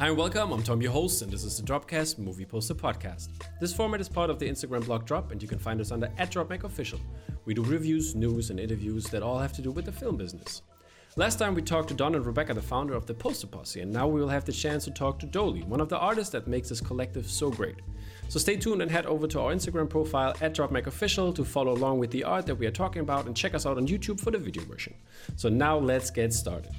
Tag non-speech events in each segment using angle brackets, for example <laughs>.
Hi and welcome, I'm Tom, your host, and this is the Dropcast Movie Poster Podcast. This format is part of the Instagram blog Drop, and you can find us under at DropMakeOfficial. We do reviews, news, and interviews that all have to do with the film business. Last time we talked to Don and Rebecca, the founder of the Poster Posse, and now we will have the chance to talk to Dolly, one of the artists that makes this collective so great. So stay tuned and head over to our Instagram profile at DropMakeOfficial to follow along with the art that we are talking about and check us out on YouTube for the video version. So now let's get started.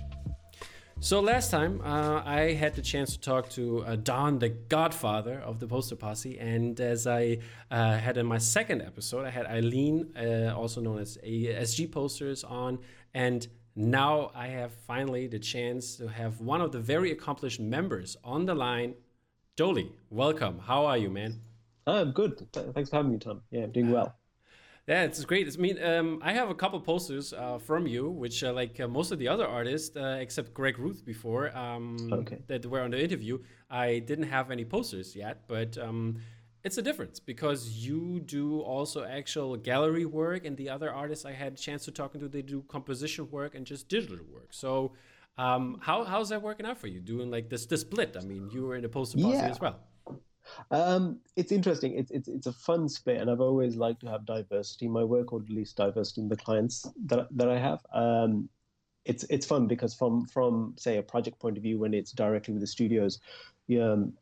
So last time uh, I had the chance to talk to uh, Don, the godfather of the poster posse, and as I uh, had in my second episode, I had Eileen, uh, also known as SG Posters, on, and now I have finally the chance to have one of the very accomplished members on the line. Dolly, welcome. How are you, man? I'm good. Thanks for having me, Tom. Yeah, I'm doing well. Yeah, it's great. I mean, um, I have a couple posters uh, from you, which uh, like uh, most of the other artists, uh, except Greg Ruth before, um, okay. that were on the interview, I didn't have any posters yet, but um, it's a difference because you do also actual gallery work, and the other artists I had a chance to talk to, they do composition work and just digital work. So, um, how how's that working out for you? Doing like this the split? I mean, you were in the poster yeah. as well. Um, it's interesting. It's, it's it's a fun split, and I've always liked to have diversity in my work, or at least diversity in the clients that that I have. Um, it's it's fun because from from say a project point of view, when it's directly with the studios, um,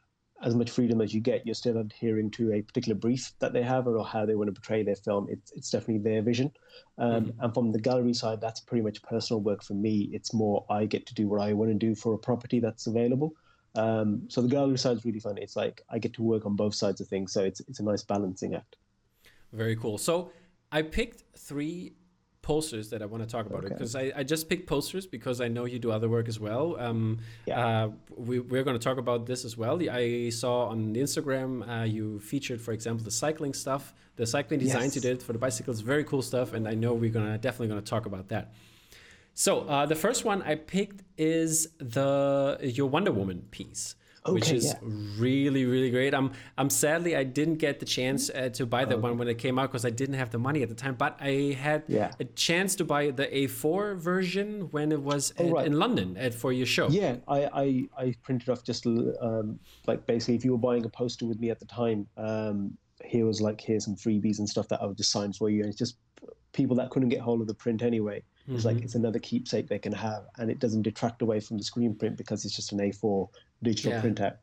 as much freedom as you get, you're still adhering to a particular brief that they have or how they want to portray their film. It's it's definitely their vision. Um, mm-hmm. And from the gallery side, that's pretty much personal work for me. It's more I get to do what I want to do for a property that's available. Um, so the gallery side is really fun. It's like I get to work on both sides of things, so it's it's a nice balancing act. Very cool. So I picked three posters that I want to talk about because I, I just picked posters because I know you do other work as well. Um, yeah. Uh, we, we're going to talk about this as well. I saw on Instagram uh, you featured, for example, the cycling stuff, the cycling designs yes. you did for the bicycles. Very cool stuff, and I know we're gonna definitely going to talk about that. So uh, the first one I picked is the your Wonder Woman piece. Okay, which is yeah. really really great. I'm I'm sadly I didn't get the chance uh, to buy that oh. one when it came out because I didn't have the money at the time. But I had yeah. a chance to buy the A4 version when it was oh, at, right. in London at, for your show. Yeah, I I, I printed off just um, like basically if you were buying a poster with me at the time, um, here was like here's some freebies and stuff that I would just sign for you, and it's just people that couldn't get hold of the print anyway. It's mm-hmm. like it's another keepsake they can have, and it doesn't detract away from the screen print because it's just an A4 digital yeah. printout.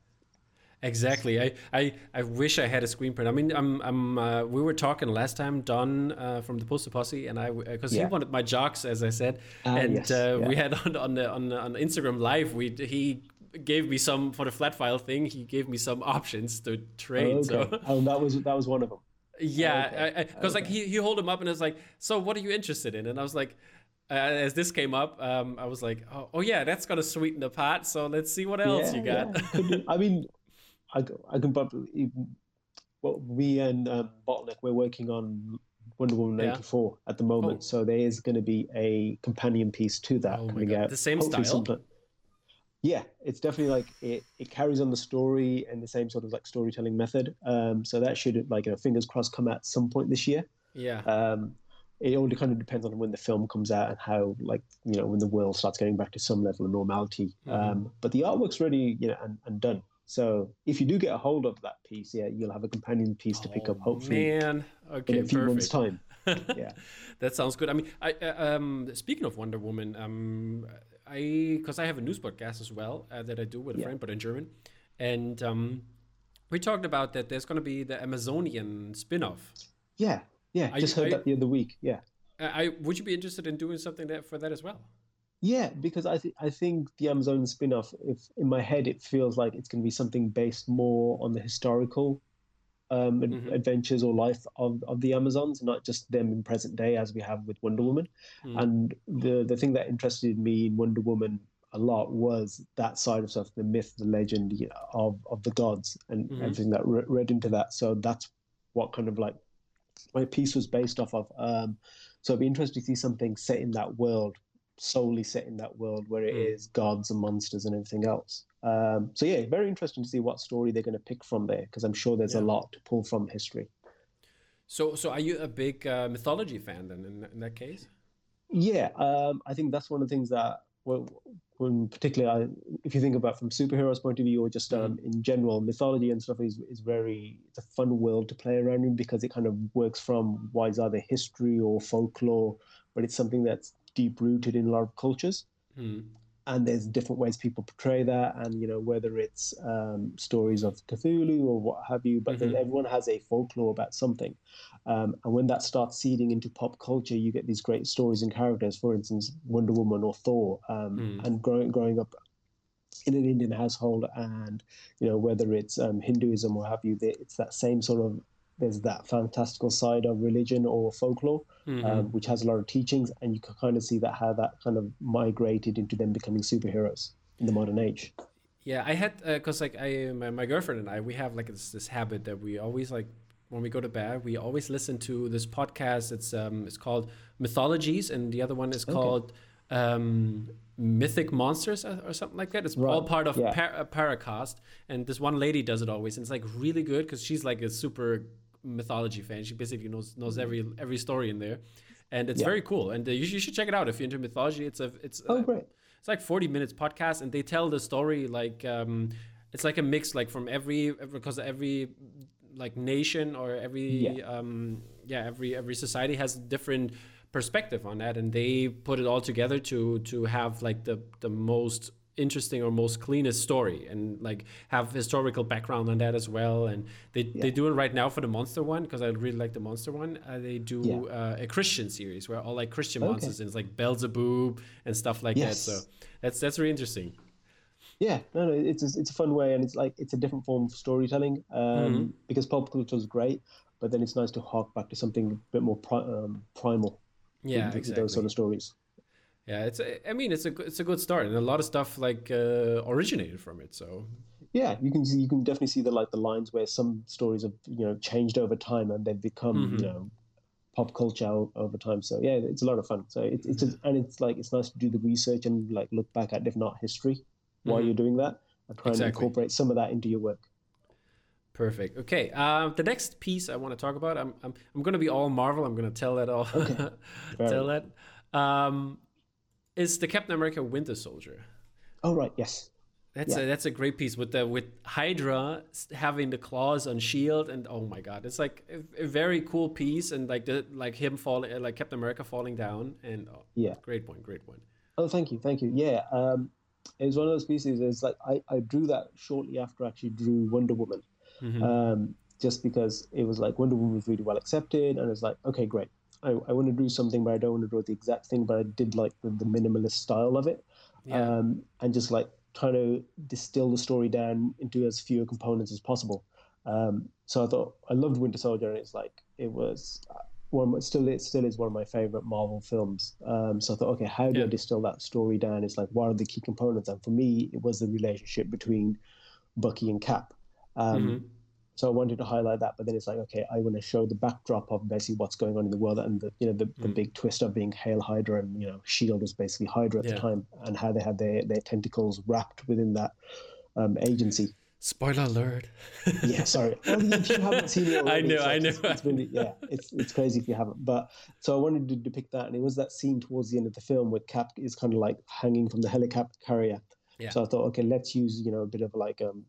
Exactly. I, I, I wish I had a screen print. I mean, I'm, I'm uh, we were talking last time, Don uh, from the Poster Posse, and I because yeah. he wanted my jocks, as I said, uh, and yes. Uh, yeah. we had <laughs> on on the, on on Instagram Live, we he gave me some for the flat file thing. He gave me some options to trade. Oh, okay. So oh, that was that was one of them. <laughs> Yeah, because okay. like he he hold him up and it's like, so what are you interested in? And I was like, uh, as this came up, um, I was like, oh, oh, yeah, that's gonna sweeten the pot. So let's see what else yeah, you got. Yeah. <laughs> I mean, I, I can probably. Well, we and um, Bottleneck we're working on Wonder Woman ninety four yeah. at the moment, oh. so there is going to be a companion piece to that oh coming out. The same style. Sometime. Yeah, it's definitely like it, it carries on the story and the same sort of like storytelling method. Um, so that should like you know, fingers crossed come out some point this year. Yeah. Um, it all kind of depends on when the film comes out and how like you know when the world starts getting back to some level of normality. Mm-hmm. um, but the artwork's ready you know and, and, done. So if you do get a hold of that piece yeah you'll have a companion piece to pick up oh, hopefully man. Okay in a few perfect. months time. <laughs> Yeah. That sounds good. I mean i uh, um, speaking of wonder woman um, i because i have a news podcast as well uh, that i do with a yeah. friend but in german. And um, we talked about that there's going to be the amazonian spin-off. Yeah yeah, I just heard that the other week. Yeah. I would you be interested in doing something that for that as well? Yeah, because I think I think the Amazon spin-off, if in my head it feels like it's going to be something based more on the historical um, mm-hmm. adventures or life of, of the Amazons, not just them in present day as we have with Wonder Woman. Mm. And the the thing that interested me in Wonder Woman a lot was that side of stuff, the myth, the legend of of the gods, and mm-hmm. everything that re- read into that. So that's what kind of like my piece was based off of. Um, so it'd be interesting to see something set in that world, solely set in that world where it mm. is gods and monsters and everything else. Um, so yeah, very interesting to see what story they're going to pick from there because I'm sure there's yeah. a lot to pull from history. So, so are you a big uh, mythology fan then? In, in that case? Yeah, um, I think that's one of the things that well, when particularly I, if you think about from superheroes point of view or just um, mm-hmm. in general mythology and stuff is, is very it's a fun world to play around in because it kind of works from what is either history or folklore but it's something that's deep rooted in a lot of cultures mm and there's different ways people portray that and you know whether it's um, stories of cthulhu or what have you but mm-hmm. then everyone has a folklore about something um, and when that starts seeding into pop culture you get these great stories and characters for instance wonder woman or thor um, mm. and growing growing up in an indian household and you know whether it's um, hinduism or have you it's that same sort of there's that fantastical side of religion or folklore, mm-hmm. um, which has a lot of teachings, and you can kind of see that how that kind of migrated into them becoming superheroes in the modern age. Yeah, I had because uh, like I my, my, girlfriend and I we have like this, this habit that we always like when we go to bed we always listen to this podcast. It's um it's called Mythologies, and the other one is called um mythic monsters or something like that. It's right. all part of yeah. Par- Parcast, and this one lady does it always, and it's like really good because she's like a super mythology fan. She basically knows knows every every story in there, and it's yeah. very cool. And uh, you, you, should check it out if you're into mythology. It's a it's oh great. It's like 40 minutes podcast, and they tell the story like um, it's like a mix like from every because every like nation or every yeah. um yeah every every society has a different perspective on that and they put it all together to to have like the the most interesting or most cleanest story and like have historical background on that as well and they, yeah. they do it right now for the monster one because i really like the monster one uh, they do yeah. uh, a christian series where all like christian okay. monsters and it's like beelzebub and stuff like yes. that so that's that's really interesting yeah no no it's a, it's a fun way and it's like it's a different form of storytelling um, mm-hmm. because pop culture is great but then it's nice to hark back to something a bit more pri- um, primal yeah exactly. those sort of stories yeah it's a, i mean it's a it's a good start and a lot of stuff like uh, originated from it so yeah you can see you can definitely see the like the lines where some stories have you know changed over time and they've become mm-hmm. you know pop culture over time so yeah it's a lot of fun so it, it's just, and it's like it's nice to do the research and like look back at different art history mm-hmm. while you're doing that and try exactly. and incorporate some of that into your work Perfect. Okay. Uh, the next piece I want to talk about, I'm I'm, I'm going to be all Marvel. I'm going to tell that all. Okay. <laughs> tell that. Um, is the Captain America Winter Soldier. Oh right, yes. That's yeah. a that's a great piece with the with Hydra having the claws on Shield and oh my god, it's like a, a very cool piece and like the like him falling like Captain America falling down and oh, yeah, great point, great point. Oh, thank you, thank you. Yeah, um, it was one of those pieces. It's like I I drew that shortly after I actually drew Wonder Woman, mm-hmm. um, just because it was like Wonder Woman was really well accepted and it's like okay, great. I, I want to do something, but I don't want to draw the exact thing. But I did like the, the minimalist style of it, yeah. um, and just like trying to distill the story down into as few components as possible. Um, so I thought I loved Winter Soldier, and it's like it was uh, one. Of, still, it still is one of my favorite Marvel films. Um, so I thought, okay, how do yeah. I distill that story down? It's like what are the key components? And for me, it was the relationship between Bucky and Cap. Um, mm-hmm. So I wanted to highlight that, but then it's like, okay, I want to show the backdrop of basically what's going on in the world and the you know the, mm. the big twist of being Hail Hydra and you know Shield was basically Hydra at yeah. the time and how they had their their tentacles wrapped within that um, agency. Spoiler alert. <laughs> yeah, sorry. Well, if you haven't seen it <laughs> already, I know, I know. It's, it's really, yeah, it's it's crazy if you haven't. But so I wanted to depict that, and it was that scene towards the end of the film where Cap is kind of like hanging from the helicopter carrier. Yeah. So I thought, okay, let's use you know a bit of like um,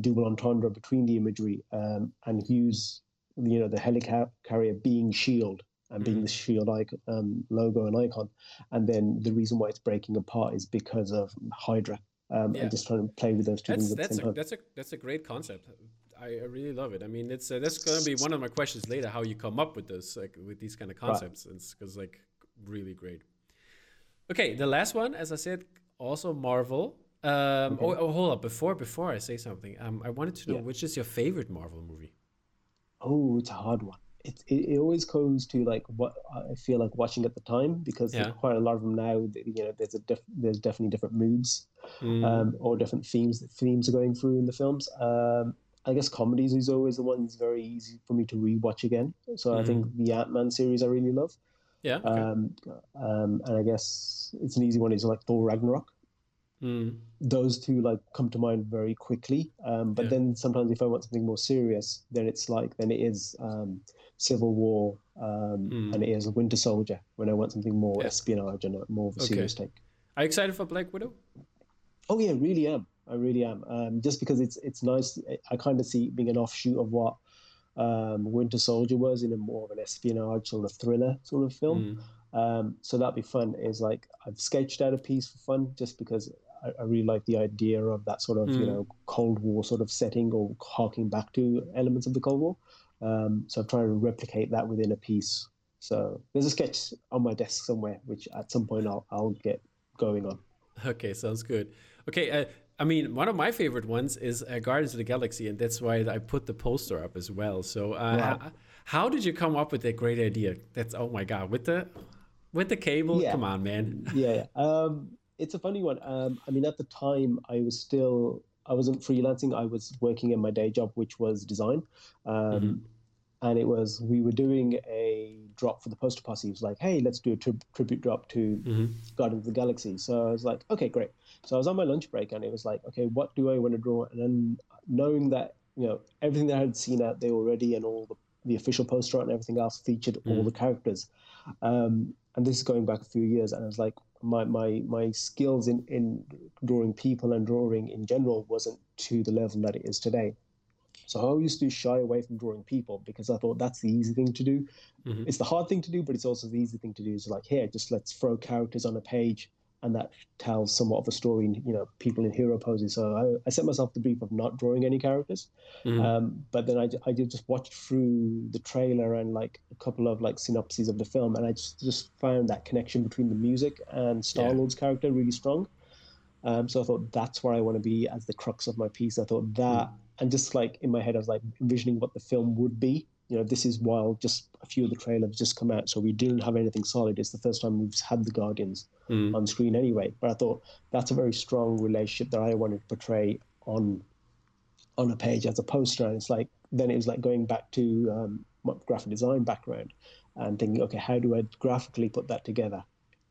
double entendre between the imagery um, and use you know the helicarrier being shield and being mm-hmm. the shield icon, um, logo and icon and then the reason why it's breaking apart is because of hydra um, yeah. and just trying to play with those two that's, things that's a, that's a that's a great concept I, I really love it. I mean, it's uh, that's gonna be one of my questions later. How you come up with this, like with these kind of concepts? Right. It's because like really great. Okay, the last one, as I said, also Marvel. Um, okay. oh, oh, hold up! Before before I say something, um, I wanted to know yeah. which is your favorite Marvel movie. Oh, it's a hard one. It, it, it always goes to like what I feel like watching at the time because yeah. quite a lot of them now. You know, there's a diff, there's definitely different moods, mm. um, or different themes that themes are going through in the films. Um, I guess comedies is always the one that's very easy for me to rewatch again. So mm. I think mm. the Ant Man series I really love. Yeah. Okay. Um, um, and I guess it's an easy one. Is like Thor Ragnarok. Mm. Those two like come to mind very quickly. Um, but yeah. then sometimes if I want something more serious, then it's like then it is um, Civil War um, mm. and it is Winter Soldier when I want something more yeah. espionage and more of a okay. serious take. Are you excited for Black Widow? Oh yeah, really am. I really am. Um, just because it's it's nice. I kind of see it being an offshoot of what um, Winter Soldier was in a more of an espionage sort of thriller sort of film. Mm. Um, so that'd be fun. Is like I've sketched out a piece for fun just because I, I really like the idea of that sort of mm. you know Cold War sort of setting or harking back to elements of the Cold War. Um, so I'm trying to replicate that within a piece. So there's a sketch on my desk somewhere, which at some point I'll I'll get going on. Okay, sounds good. Okay, uh, I mean, one of my favorite ones is uh, Guardians of the Galaxy, and that's why I put the poster up as well. So, uh, wow. how, how, did you come up with that great idea? That's oh my god, with the with the cable. Yeah. Come on, man. yeah, <laughs> um, it's a funny one. Um, I mean, at the time, I was still I wasn't freelancing. I was working in my day job, which was design. Um, mm-hmm and it was we were doing a drop for the poster posse. It was like, hey, let's do a tri- tribute drop to mm-hmm. Guardians of the Galaxy. So I was like, okay, great. So I was on my lunch break, and it was like, okay, what do I want to draw? And then knowing that you know everything that I had seen out there already, and all the, the official poster and everything else featured mm-hmm. all the characters. Um, and this is going back a few years, and I was like, my my my skills in in drawing people and drawing in general wasn't to the level that it is today. So I used to shy away from drawing people because I thought that's the easy thing to do. Mm-hmm. It's the hard thing to do, but it's also the easy thing to do. It's like, here, just let's throw characters on a page and that tells somewhat of a story, you know, people in hero poses. So I, I set myself the brief of not drawing any characters. Mm-hmm. Um, but then I, I did just watch through the trailer and like a couple of like synopses of the film. And I just, just found that connection between the music and Star Lord's yeah. character really strong. Um, so I thought that's where I want to be as the crux of my piece. I thought that mm-hmm and just like in my head, I was like envisioning what the film would be. You know, this is while just a few of the trailers just come out, so we didn't have anything solid. It's the first time we've had the Guardians mm. on screen anyway. But I thought that's a very strong relationship that I wanted to portray on on a page as a poster. And it's like then it was like going back to um, my graphic design background and thinking, okay, how do I graphically put that together?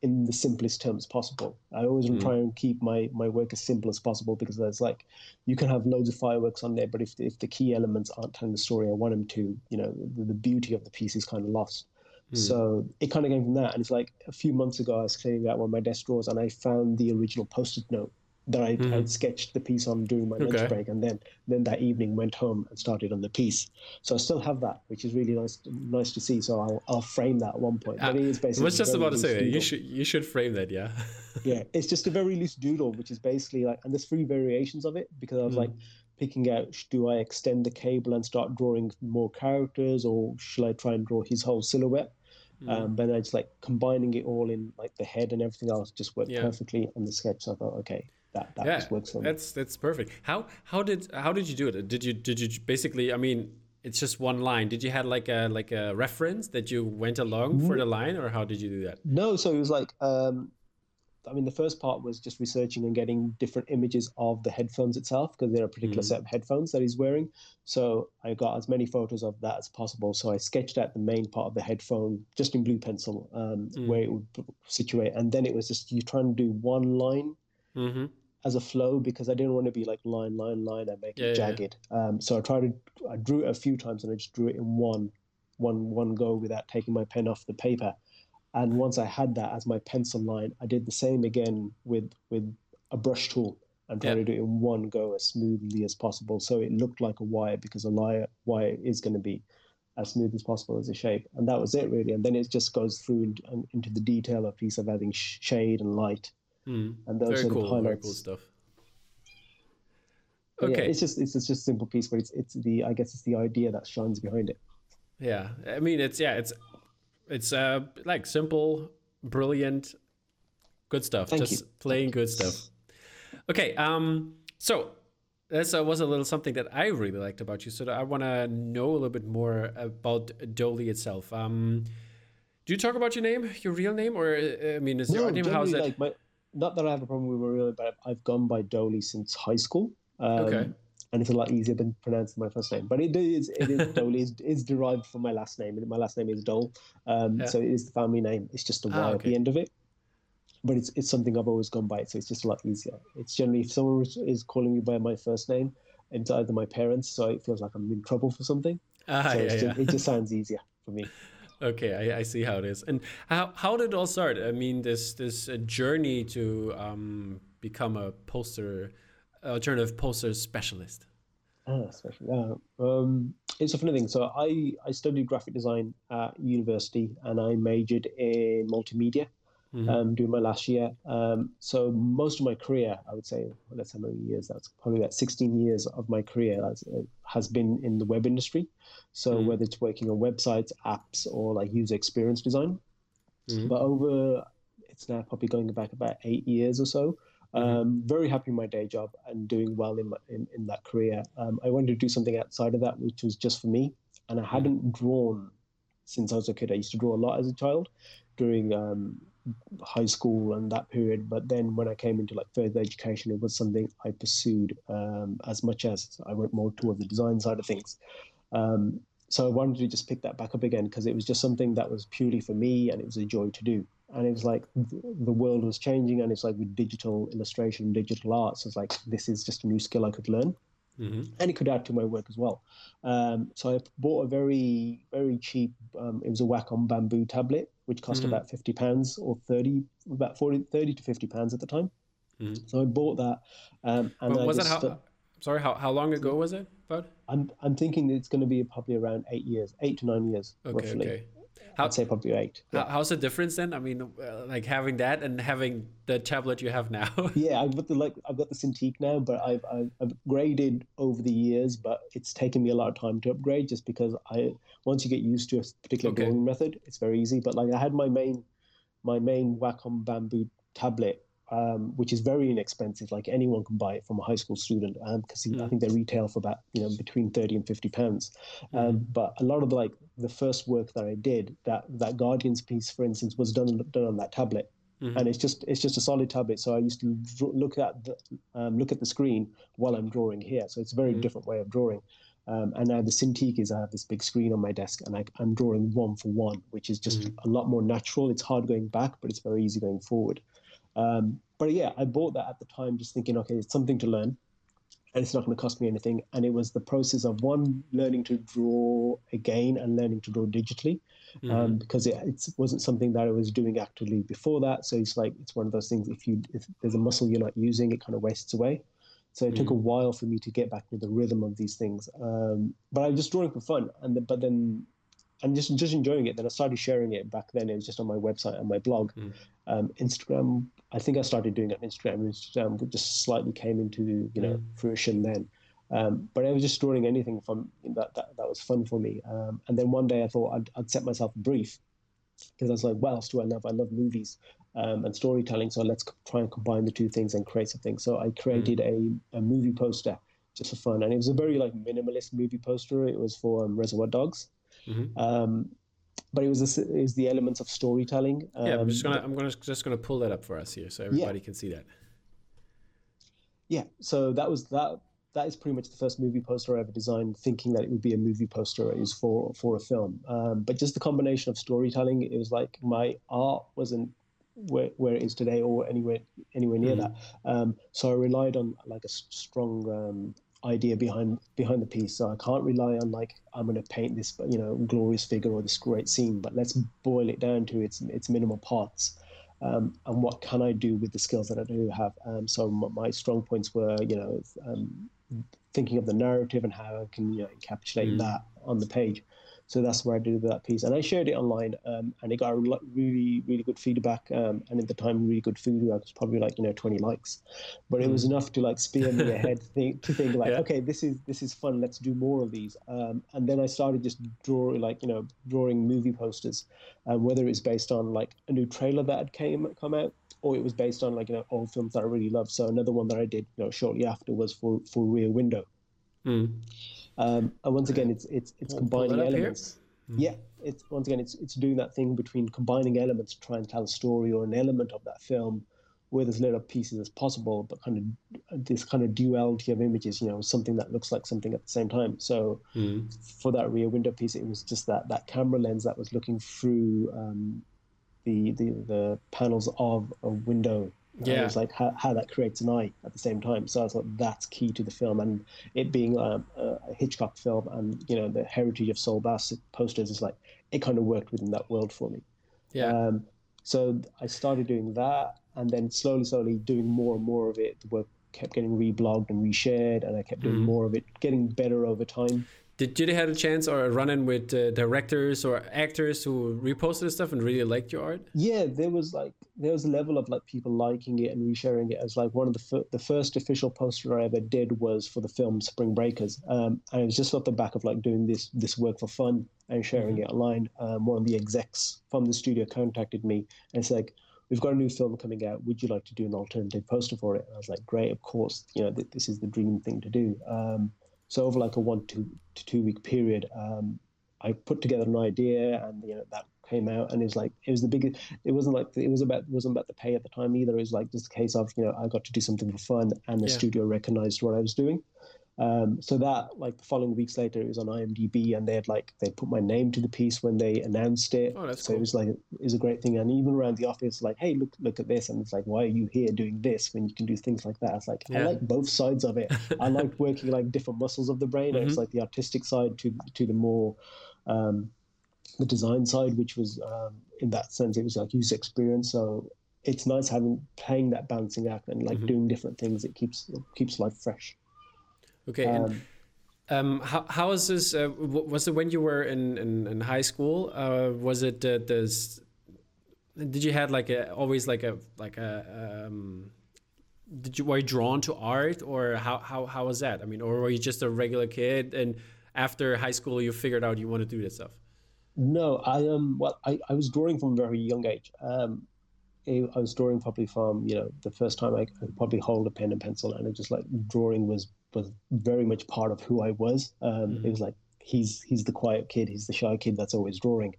In the simplest terms possible. I always mm. try and keep my, my work as simple as possible because there's like you can have loads of fireworks on there, but if if the key elements aren't telling the story I want them to, you know, the, the beauty of the piece is kind of lost. Mm. So it kind of came from that, and it's like a few months ago I was cleaning out one of my desk drawers and I found the original post-it note that I, mm. I'd sketched the piece on during my okay. lunch break, and then then that evening went home and started on the piece. So I still have that, which is really nice nice to see. So I'll, I'll frame that at one point. Uh, but it is basically. I was just about to say doodle. you should you should frame that, yeah. <laughs> yeah, it's just a very loose doodle, which is basically like, and there's three variations of it because I was mm. like picking out do I extend the cable and start drawing more characters, or shall I try and draw his whole silhouette? Mm. Um, but I just like combining it all in like the head and everything else just worked yeah. perfectly on the sketch. So I thought, okay, that that yeah, works for me. That's that's perfect. How how did how did you do it? Did you did you basically? I mean, it's just one line. Did you had like a like a reference that you went along for the line, or how did you do that? No, so it was like. Um, I mean, the first part was just researching and getting different images of the headphones itself because there are a particular mm. set of headphones that he's wearing. So I got as many photos of that as possible. So I sketched out the main part of the headphone just in blue pencil, um, mm. where it would situate, and then it was just you trying to do one line mm-hmm as a flow because I didn't want to be like line, line, line and make yeah, it jagged. Yeah. Um, so I tried to, I drew it a few times and I just drew it in one, one, one go without taking my pen off the paper. And once I had that as my pencil line, I did the same again with with a brush tool and tried yeah. to do it in one go as smoothly as possible. So it looked like a wire because a wire wire is going to be as smooth as possible as a shape. And that was it really. And then it just goes through into, into the detail of piece of adding shade and light Mm. And those very cool, Very cool stuff. Okay, yeah, it's just it's just a simple piece, but it's it's the I guess it's the idea that shines behind it. Yeah, I mean it's yeah it's it's uh like simple, brilliant, good stuff. Thank just you. playing good stuff. Okay, um, so this uh, was a little something that I really liked about you. So I want to know a little bit more about Dolly itself. Um, do you talk about your name, your real name, or uh, I mean, is no, your name? How's? Like my, not that I have a problem with real, but I've gone by Dolly since high school. Um, okay. And it's a lot easier than pronouncing my first name. But it is, it is <laughs> Dolly is, is derived from my last name. My last name is Dole. Um, yeah. So it is the family name. It's just a Y ah, okay. at the end of it. But it's, it's something I've always gone by. So it's just a lot easier. It's generally, if someone is calling me by my first name, it's either my parents, so it feels like I'm in trouble for something. Ah, so yeah, just, yeah. it just sounds easier for me. <laughs> Okay, I, I see how it is. And how how did it all start? I mean, this this uh, journey to um, become a poster alternative poster specialist. Ah, special. Yeah. Um, it's a funny thing. So I I studied graphic design at university, and I majored in multimedia mm-hmm. um, last year. Um, so most of my career, I would say, that's how many years. That's probably about 16 years of my career has, uh, has been in the web industry. So mm-hmm. whether it's working on websites, apps, or like user experience design. Mm-hmm. But over, it's now probably going back about eight years or so. Mm-hmm. Um, very happy in my day job and doing well in, my, in, in that career. Um, I wanted to do something outside of that, which was just for me. And I mm-hmm. hadn't drawn since I was a kid. I used to draw a lot as a child during um, high school and that period. But then when I came into like further education, it was something I pursued um, as much as I went more toward the design side of things. Um, so I wanted to just pick that back up again because it was just something that was purely for me and it was a joy to do. And it was like the world was changing, and it's like with digital illustration, digital arts, it's like this is just a new skill I could learn. Mm-hmm. and it could add to my work as well. Um, so I bought a very, very cheap. Um, it was a Wacom bamboo tablet, which cost mm-hmm. about fifty pounds or thirty, about 40, 30 to fifty pounds at the time. Mm-hmm. So I bought that. Um, and but was it how? sorry, how, how long ago was it, Bud? I'm I'm thinking it's going to be probably around eight years, eight to nine years, okay, roughly. Okay. How, I'd say probably eight. Yeah. how's the difference then? I mean, uh, like having that and having the tablet you have now. <laughs> yeah, I've got the like I've got the Cintiq now, but I've, I've upgraded over the years. But it's taken me a lot of time to upgrade, just because I once you get used to a particular okay. drawing method, it's very easy. But like I had my main my main Wacom bamboo tablet um, which is very inexpensive. Like anyone can buy it from a high school student because um, mm. I think they retail for about you know between thirty and fifty pounds. Mm. Um, but a lot of like the first work that I did, that that Guardians piece, for instance, was done done on that tablet. Mm-hmm. And it's just it's just a solid tablet, so I used to look at the, um, look at the screen while I'm drawing here. So it's a very mm-hmm. different way of drawing. Um, and now the Cintiq is I have this big screen on my desk and I, am drawing one for one, which is just mm-hmm. a lot more natural. It's hard going back, but it's very easy going forward. Um, but yeah, I bought that at the time just thinking, okay, it's something to learn and it's not going to cost me anything. And it was the process of one, learning to draw again and learning to draw digitally. Um, mm-hmm. Um, because it, it wasn't something that I was doing actively before that. So it's like, it's one of those things, if you, if there's a muscle you're not using, it kind of wastes away. So it mm. took a mm. while for me to get back to the rhythm of these things. Um, but I was just drawing for fun, and the, but then and just just enjoying it. Then I started sharing it back then. It was just on my website and my blog. Mm. Um, Instagram, I think I started doing it on Instagram. Instagram just slightly came into you know mm. fruition then. Um, but I was just drawing anything from that, that that was fun for me. Um, and then one day I thought I'd, I'd set myself a brief because I was like, what else do I love? I love movies um, and storytelling. So let's try and combine the two things and create something. So I created mm. a, a movie poster just for fun, and it was a very like minimalist movie poster. It was for um, Reservoir Dogs. Mm-hmm. Um, but it was a, it was the elements of storytelling. Um, yeah, I'm just gonna I'm gonna just gonna pull that up for us here so everybody yeah. can see that. Yeah, so that was that. That is pretty much the first movie poster I ever designed, thinking that it would be a movie poster is for for a film. Um, but just the combination of storytelling, it was like my art wasn't where, where it is today or anywhere anywhere near mm. that. Um, so I relied on like a strong um, idea behind behind the piece. So I can't rely on like I'm going to paint this you know glorious figure or this great scene, but let's boil it down to its its minimal parts. Um, and what can I do with the skills that I do have? Um, so my strong points were you know um, thinking of the narrative and how I can you know encapsulate mm. that on the page. So that's where I did that piece, and I shared it online, um, and it got really, really good feedback, um, and at the time, really good feedback. Was probably like you know 20 likes, but it was mm. enough to like spear me <laughs> ahead think, to think like, yeah. okay, this is this is fun. Let's do more of these. Um, and then I started just drawing like you know drawing movie posters, uh, whether it's based on like a new trailer that had came come out, or it was based on like you know old films that I really loved. So another one that I did you know shortly after was for for Rear Window. Mm. Um, and once again, it's it's it's combining elements. Mm-hmm. Yeah, it's once again it's it's doing that thing between combining elements to try and tell a story or an element of that film with as little pieces as possible, but kind of this kind of duality of images, you know, something that looks like something at the same time. So mm. for that rear window piece, it was just that that camera lens that was looking through um, the, the the panels of a window Yeah, it's like how, how that creates an eye at the same time. So I thought that's key to the film, and it being um, a, a Hitchcock film, and you know the heritage of Saul Bass posters is like it kind of worked within that world for me. Yeah. Um, so I started doing that, and then slowly, slowly doing more and more of it. The work kept getting reblogged and reshared, and I kept doing mm. more of it, getting better over time. Did you have a chance or a run in with uh, directors or actors who reposted stuff and really liked your art? Yeah, there was like there was a level of like people liking it and resharing it. As like one of the fir- the first official poster I ever did was for the film Spring Breakers, um, and it was just off the back of like doing this this work for fun and sharing mm-hmm. it online. Um, one of the execs from the studio contacted me and it's like, "We've got a new film coming out. Would you like to do an alternative poster for it?" And I was like, "Great, of course. You know, th- this is the dream thing to do." Um, so over like a one to, to two week period, um, I put together an idea, and you know that came out, and it was like it was the biggest. It wasn't like it was about it wasn't about the pay at the time either. It was like just a case of you know I got to do something for fun, and the yeah. studio recognized what I was doing. Um, so that like the following weeks later, it was on IMDb, and they had like they put my name to the piece when they announced it. Oh, that's so cool. it was like it was a great thing, and even around the office, like, hey, look, look at this, and it's like, why are you here doing this when you can do things like that? It's like yeah. I like both sides of it. <laughs> I like working like different muscles of the brain. Mm-hmm. It's like the artistic side to to the more um, the design side, which was um, in that sense, it was like user experience. So it's nice having playing that balancing act and like mm-hmm. doing different things. It keeps it keeps life fresh. Okay. Um, and, um, how, how is this? Uh, was it when you were in, in, in high school? Uh, was it uh, this? Did you had like a always like a like a um, did you were you drawn to art or how how how was that? I mean, or were you just a regular kid and after high school you figured out you want to do this stuff? No, I um well I, I was drawing from a very young age. Um, I was drawing probably from you know the first time I could probably hold a pen and pencil and it just like drawing was was very much part of who I was. Um, mm-hmm. It was like he's he's the quiet kid, he's the shy kid that's always drawing.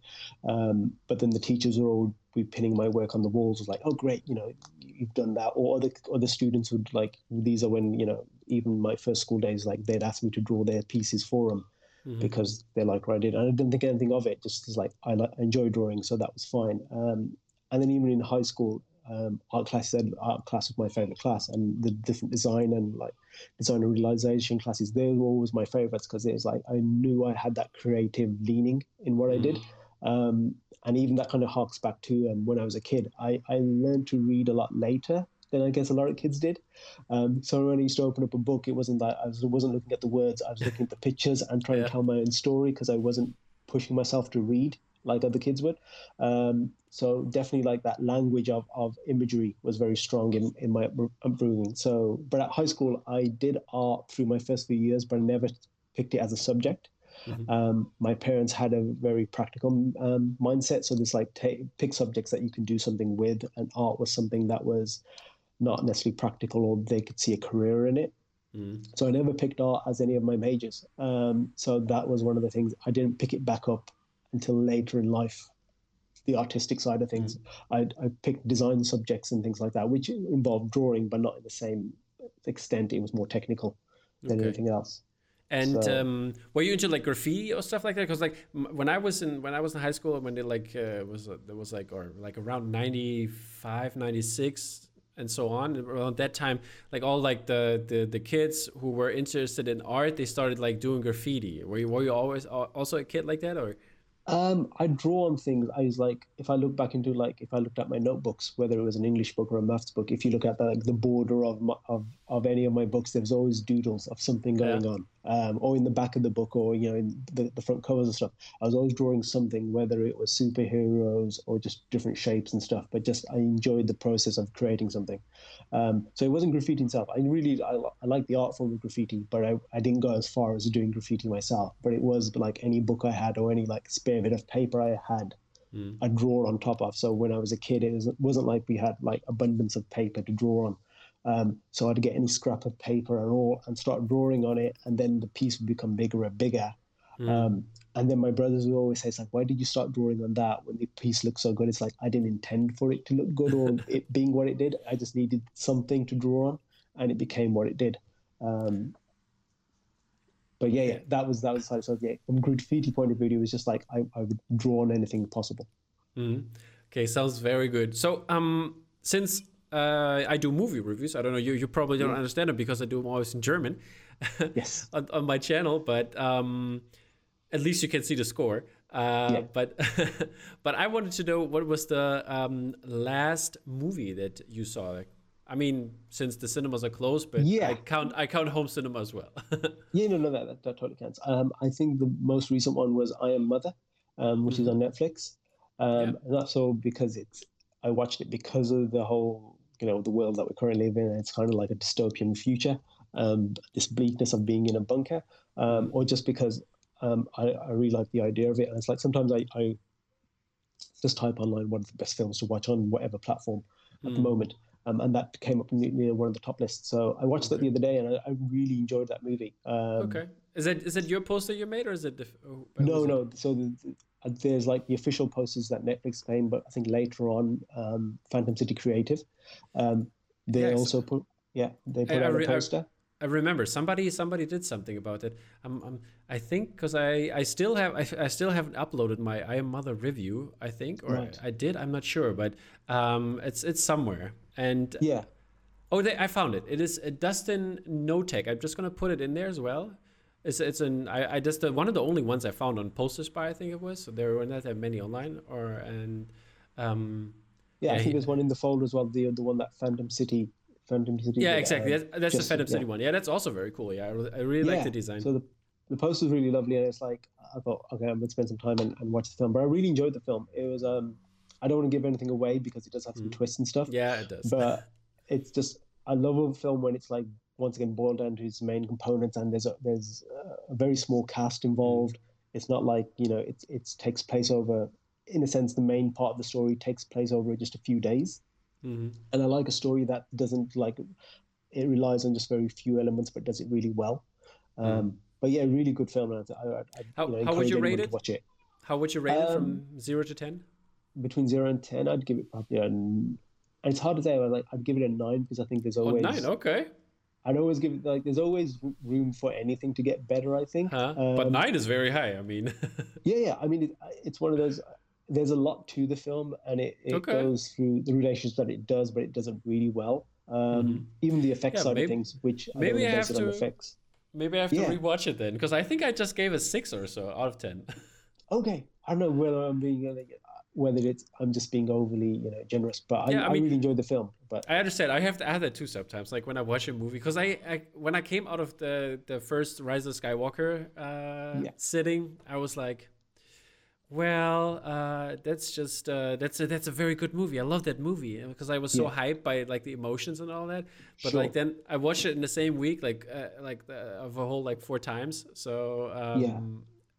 Um, but then the teachers were all be pinning my work on the walls. Was like, oh great, you know, you've done that. Or other other students would like these are when you know even my first school days like they'd ask me to draw their pieces for them. Mm-hmm. Because they like what I did, and I didn't think anything of it. Just like I, like, I enjoy drawing, so that was fine. Um, and then even in high school, um, art class said art class was my favorite class, and the different design and like design and realization classes they were always my favorites because it was like I knew I had that creative leaning in what I did, mm. um, and even that kind of harks back to um, when I was a kid. I I learned to read a lot later than I guess a lot of kids did. Um, so when I used to open up a book, it wasn't that I was, wasn't looking at the words, I was looking at the pictures and trying yeah. to tell my own story because I wasn't pushing myself to read like other kids would. Um, so definitely like that language of, of imagery was very strong in, in my upbringing. So, but at high school, I did art through my first few years, but I never picked it as a subject. Mm-hmm. Um, my parents had a very practical um, mindset. So there's like take, pick subjects that you can do something with, and art was something that was not necessarily practical or they could see a career in it. Mm. So I never picked art as any of my majors. Um, so that was one of the things I didn't pick it back up until later in life the artistic side of things. Mm. I, I picked design subjects and things like that, which involved drawing, but not in the same extent. It was more technical than okay. anything else. And so, um, were you into like graffiti or stuff like that? Because like when I was in when I was in high school, when they like uh, was uh, there was like or like around 95, 96 and so on around that time like all like the, the the kids who were interested in art they started like doing graffiti were you were you always also a kid like that or um, I draw on things. I was like, if I look back into like, if I looked at my notebooks, whether it was an English book or a maths book, if you look at the, like the border of my, of of any of my books, there's always doodles of something going yeah. on, um, or in the back of the book, or you know, in the, the front covers and stuff. I was always drawing something, whether it was superheroes or just different shapes and stuff. But just I enjoyed the process of creating something. Um, so it wasn't graffiti itself. I really I, I like the art form of graffiti, but I, I didn't go as far as doing graffiti myself. But it was like any book I had or any like spare bit of paper I had. Mm. I draw on top of. So when I was a kid, it was, wasn't like we had like abundance of paper to draw on. Um, so I'd get any scrap of paper and all and start drawing on it, and then the piece would become bigger and bigger. Mm. Um, and then my brothers would always say, "It's like, why did you start drawing on that when the piece looks so good?" It's like I didn't intend for it to look good or <laughs> it being what it did. I just needed something to draw on, and it became what it did. Um, but yeah, yeah, that was that was like so. Yeah, from graffiti point of view, it was just like I, I would draw on anything possible. Mm. Okay, sounds very good. So, um, since uh, I do movie reviews. I don't know. You you probably don't Mm. understand it because I do them always in German. <laughs> Yes. on, on my channel, but um, at least you can see the score. Uh, Yeah. But <laughs> but I wanted to know what was the um, last movie that you saw. Like, I mean, since the cinemas are closed, but Yeah. I count I count home cinema as well. <laughs> Yeah, no, no, that, that, that totally counts. Um, I think the most recent one was I Am Mother, um, which is on Netflix. Um, Yeah. and that's all because it's, I watched it because of the whole, you know, the world that we're currently live in. It's kind of like a dystopian future, um, this bleakness of being in a bunker, um, or just because um, I, I really like the idea of it. And it's like sometimes I, I just type online one of the best films to watch on whatever platform at the moment. Um, and that came up near, one of the top lists. So I watched that the other day, and I, I really enjoyed that movie. Um, okay, is that is that your poster you made, or is it? The, oh, no, was it- no. So the, there's like the official posters that Netflix claim, but I think later on, um, Phantom City Creative, um, they Yes. also put yeah they put I out a I- poster. I remember somebody somebody did something about it. Um, um I think because I I still have I, I still haven't uploaded my I Am Mother review. I think or Right. I, I did. I'm not sure, but um, it's it's somewhere. And yeah, oh, they, I found it. It is uh, Dustin Notek. I'm just gonna put it in there as well. It's it's an I, I just uh, one of the only ones I found on Poster Spy. I think it was. So there were not that many online. Or and um, yeah. I think he- there's one in the folder as well. The the one that Phantom City, Phantom City. yeah, uh, exactly. That's, that's the Phantom yeah. City one. Yeah, that's also very cool. Yeah, I, I really like the design. So the the poster was really lovely, and it's like I thought, okay, I'm gonna spend some time and, and watch the film. But I really enjoyed the film. It was um, I don't want to give anything away because it does have some twists and stuff. Mm. yeah, it does. but it's just I love a film when it's like once again boiled down to its main components and there's a there's a very small cast involved. It's not like you know it it takes place over in a sense the main part of the story takes place over just a few days, Mhm. and I like a story that doesn't like it relies on just very few elements but does it really well. Um, But yeah, really good film. I, I, I Mm. How- you know, how would you rate it? Watch it How would you rate it Um, from zero to ten? between zero and ten. I'd give it probably an. And it's hard to say. Like I'd give it a nine because I think there's Oh, always nine. Okay. I'd always give it like there's always room for anything to get better. I think. Huh? but Um, nine is very high. I mean, <laughs> Yeah, yeah. I mean, it, it's one of those. There's a lot to the film, and it, it Okay. goes through the relations that it does, but it does it really well. Um, Even the effects Mm-hmm. Yeah, side maybe- of things, which maybe don't I have to- effects. maybe I have to Yeah. rewatch it then because I think I just gave a six or so out of ten. <laughs> Okay, I don't know whether I'm being whether it's I'm just being overly you know generous, but I, Yeah, I I, mean- really enjoyed the film. But I understand. I have to add that too sometimes. Like when I watch a movie, because I, I when I came out of the the first Rise of Skywalker uh, Yeah. sitting, I was like, well, uh, that's just uh, that's a, that's a very good movie. I love that movie because I was so Yeah. hyped by like the emotions and all that. But Sure. like then I watched it in the same week, like uh, like the, of a whole like four times. So um, Yeah.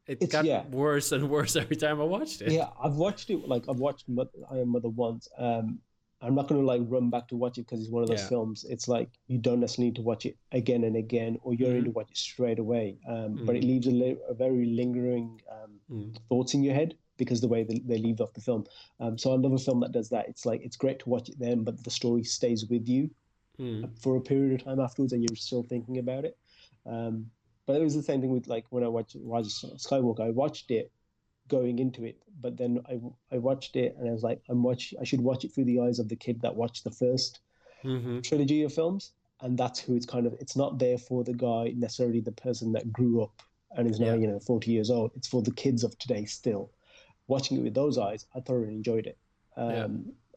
It It's- got yeah. worse and worse <laughs> every time I watched it. yeah, I've watched it. Like I've watched Mo- I Am Mother once. Um, I'm not going to like run back to watch it because it's one of those Yeah. films. It's like you don't necessarily need to watch it again and again, or you're in Mhm. to watch it straight away. Um, But Mm. it leaves a, li- a very lingering um, Mm. thoughts in your head because the way they, they leave off the film. Um, so I love a film that does that. It's like it's great to watch it then, but the story stays with you Mm. for a period of time afterwards, and you're still thinking about it. Um, but it was the same thing with like when I watched Rise of Skywalker. I watched it going into it, but then I I watched it and I was like, I'm watch. I should watch it through the eyes of the kid that watched the first hmm trilogy of films, and that's who it's kind of. It's not there for the guy necessarily the person that grew up and is now Yeah. you know 40 years old. It's for the kids of today still. Watching it with those eyes, I thoroughly enjoyed it. Um, Yeah.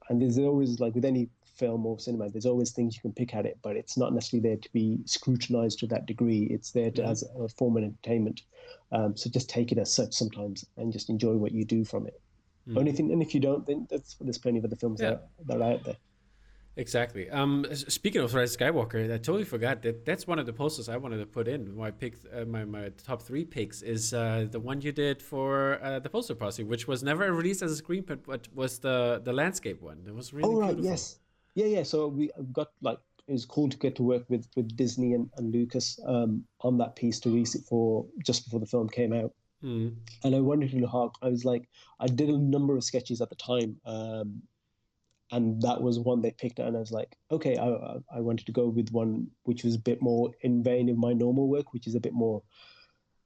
And there's always like with any film or cinema, there's always things you can pick at it, but it's not necessarily there to be scrutinized to that degree. It's there to, Mhm. as a form of entertainment. Um, so just take it as such sometimes and just enjoy what you do from it. Mhm. Only thing, and if you don't, then that's there's plenty of other films Yeah. that, that are out there. Exactly. Um, speaking of Rise Skywalker, I totally forgot that that's one of the posters I wanted to put in. My pick, uh, my my top three picks is uh, the one you did for uh, the poster posse, which was never released as a screen print, but was the the landscape one. It was really oh right, beautiful. yes, yeah, yeah. So we got like it was cool to get to work with with Disney and, and Lucas um, on that piece to release it for just before the film came out. Mm. and I wanted to hark. I was like, I did a number of sketches at the time, um, and that was one they picked, and I was like, okay, I, I- I wanted to go with one which was a bit more in vein of my normal work, which is a bit more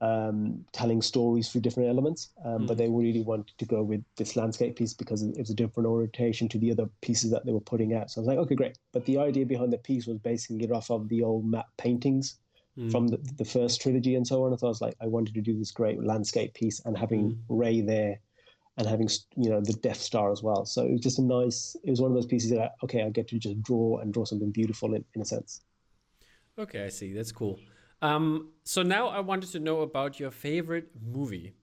um, telling stories through different elements. Um, mm. But they really wanted to go with this landscape piece because it was a different orientation to the other pieces that they were putting out. So I was like, okay, great. But the idea behind the piece was basing it off of the old matte paintings mm. from the, the first trilogy and so on. And so I was like, I wanted to do this great landscape piece and having mm. Rey there and having you know the Death Star as well. So it was just a nice. It was one of those pieces that okay, I get to just draw and draw something beautiful in, in a sense. Okay, I see. That's cool. Um, so now I wanted to know about your favorite movie,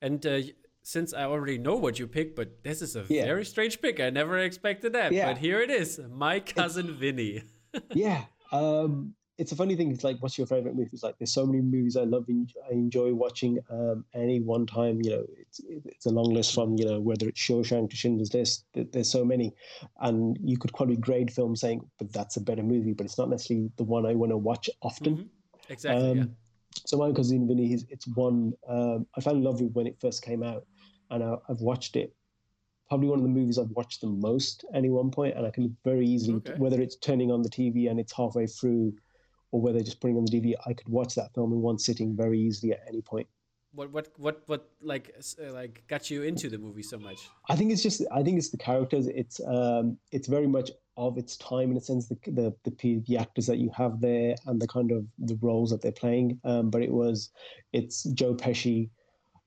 and uh, since I already know what you picked, but this is a yeah. very strange pick. I never expected that, yeah. but here it is, my cousin it's, Vinny. <laughs> yeah, um, it's a funny thing. It's like, what's your favorite movie? It's like there's so many movies I love. I enjoy watching. Um, any one time, you know, it's it's a long list from you know whether it's Shawshank to Schindler's List. There's so many, and you could probably grade films saying, but that's a better movie, but it's not necessarily the one I want to watch often. Mm-hmm. Exactly. Um, yeah. So my cousin Vinny, it's one um, I fell in love with when it first came out, and I, have watched it. Probably one of the movies I've watched the most at any one point, and I can very easily, okay. whether it's turning on the TV and it's halfway through, or whether just putting on the DVD, I could watch that film in one sitting very easily at any point. What what what what like uh, like got you into the movie so much? I think it's just I think it's the characters. It's um it's very much of its time in a sense the, the the, the actors that you have there and the kind of the roles that they're playing um, but it was it's joe pesci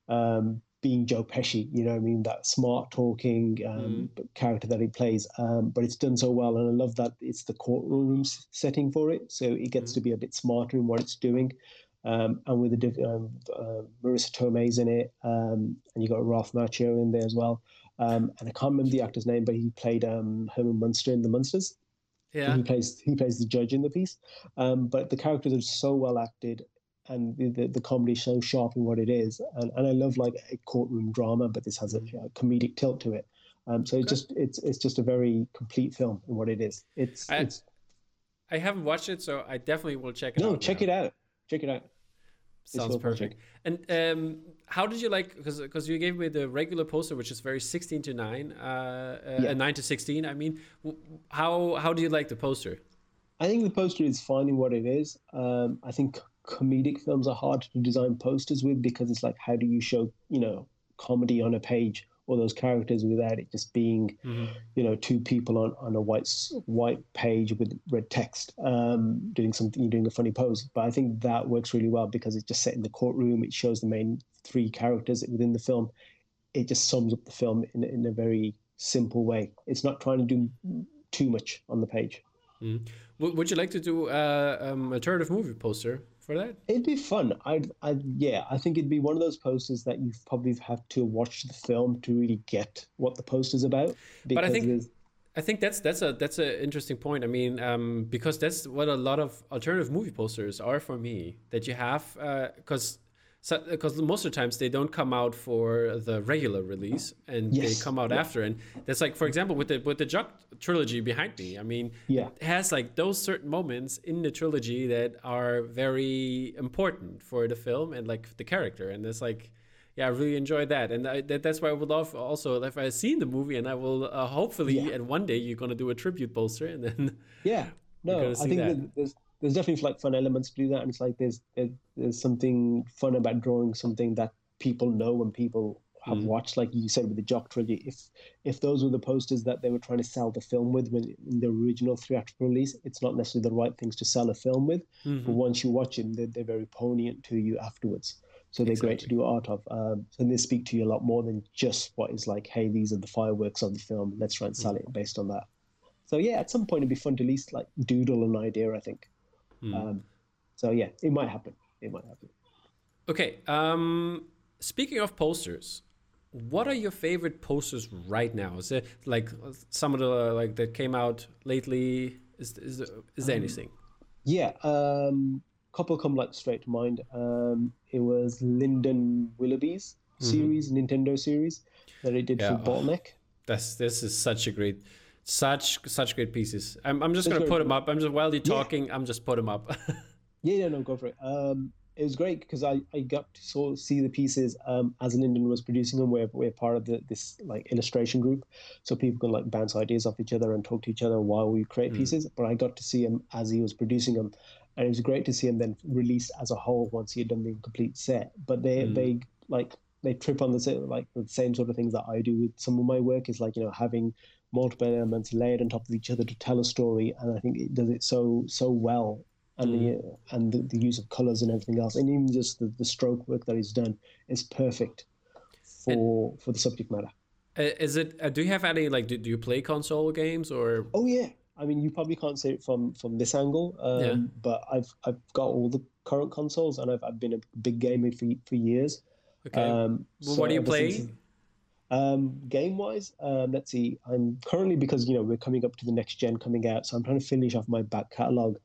um, being joe pesci you know i mean that smart talking um, mm. character that he plays um, but it's done so well and i love that it's the courtroom setting for it so it gets mm. to be a bit smarter in what it's doing um, and with the um, uh, Marisa Tomei's in it, and you got Ralph Macchio in there as well. Um, and I can't remember the actor's name, but he played um, Herman Munster in The Munsters. Yeah, he plays he plays the judge in the piece. Um, but the characters are so well acted, and the, the, the comedy is so sharp in what it is. And, and I love like a courtroom drama, but this has a, a comedic tilt to it. Um, so it's just it's it's just a very complete film in what it is. It's I, it's. I haven't watched it, so I definitely will check it no, out. No, check now. it out. Check it out. Sounds perfect. And um, how did you like? Because because you gave me the regular poster, which is very sixteen to nine, uh, uh, yeah. nine to sixteen. I mean, how how do you like the poster? I think the poster is finding what it is. Um, I think comedic films are hard to design posters with because it's like, how do you show you know comedy on a page? All those characters without it just being, mm-hmm. you know, two people on, on a white white page with red text um, doing something, doing a funny pose. But I think that works really well because it's just set in the courtroom. It shows the main three characters within the film. It just sums up the film in, in a very simple way. It's not trying to do too much on the page. Mm-hmm. Would you like to do uh, um, a alternative movie poster for that? It'd be fun. I'd, I'd, yeah, I think it'd be one of those posters that you probably have to watch the film to really get what the poster's about. But I think. I think that's that's a that's an interesting point. I mean, um, because that's what a lot of alternative movie posters are for me. That you have uh, because uh, because so, most of the times they don't come out for the regular release and yes. they come out yeah. after and that's like for example with the with the Jock trilogy behind me i mean yeah it has like those certain moments in the trilogy that are very important for the film and like the character and it's like yeah i really enjoyed that and I, that, that's why i would love also if i seen the movie and i will uh, hopefully yeah. and one day you're going to do a tribute poster and then yeah <laughs> no i think that. there's there's definitely like fun elements to do that, and it's like there's there's something fun about drawing something that people know and people have mm. watched, like you said with the Jock trilogy. If if those were the posters that they were trying to sell the film with when in the original theatrical release, it's not necessarily the right things to sell a film with. Mm-hmm. But once you watch them, they're, they're very poignant to you afterwards. So they're exactly. great to do art of. Um, and they speak to you a lot more than just what is like, hey, these are the fireworks of the film. Let's try and sell mm. it based on that. So yeah, at some point it'd be fun to at least like doodle an idea. I think. Mm. Um, so yeah, it might happen. It might happen. Okay. Um, speaking of posters, what are your favorite posters right now? Is it like some of the like that came out lately? Is is there, is there um, anything? Yeah, um, couple come like straight to mind. Um, it was Lyndon Willoughby's mm-hmm. series, Nintendo series that he did yeah. for Bottleneck. That's this is such a great such such great pieces. I'm, I'm just gonna put them up. I'm just while you're talking, yeah. I'm just put them up. <laughs> yeah, yeah, no, go for it. Um, it was great because I, I got to sort of see the pieces um, as Lyndon was producing them. We're, we're part of the, this like illustration group, so people can like bounce ideas off each other and talk to each other while we create mm. pieces. But I got to see him as he was producing them, and it was great to see him then released as a whole once he had done the complete set. But they mm. they like they trip on the same like the same sort of things that I do with some of my work is like you know having multiple elements layered on top of each other to tell a story, and I think it does it so so well. And mm. the and the, the, use of colors and everything else, and even just the, the stroke work that he's done is perfect for and, for the subject matter. Is it? Uh, do you have any like? Do, do you play console games or? Oh yeah, I mean, you probably can't see it from from this angle, um, yeah. but I've I've got all the current consoles, and I've I've been a big gamer for for years. Okay. Um, well, so what do you play? Um, game wise, um, let's see. I'm currently because you know we're coming up to the next gen coming out, so I'm trying to finish off my back catalog.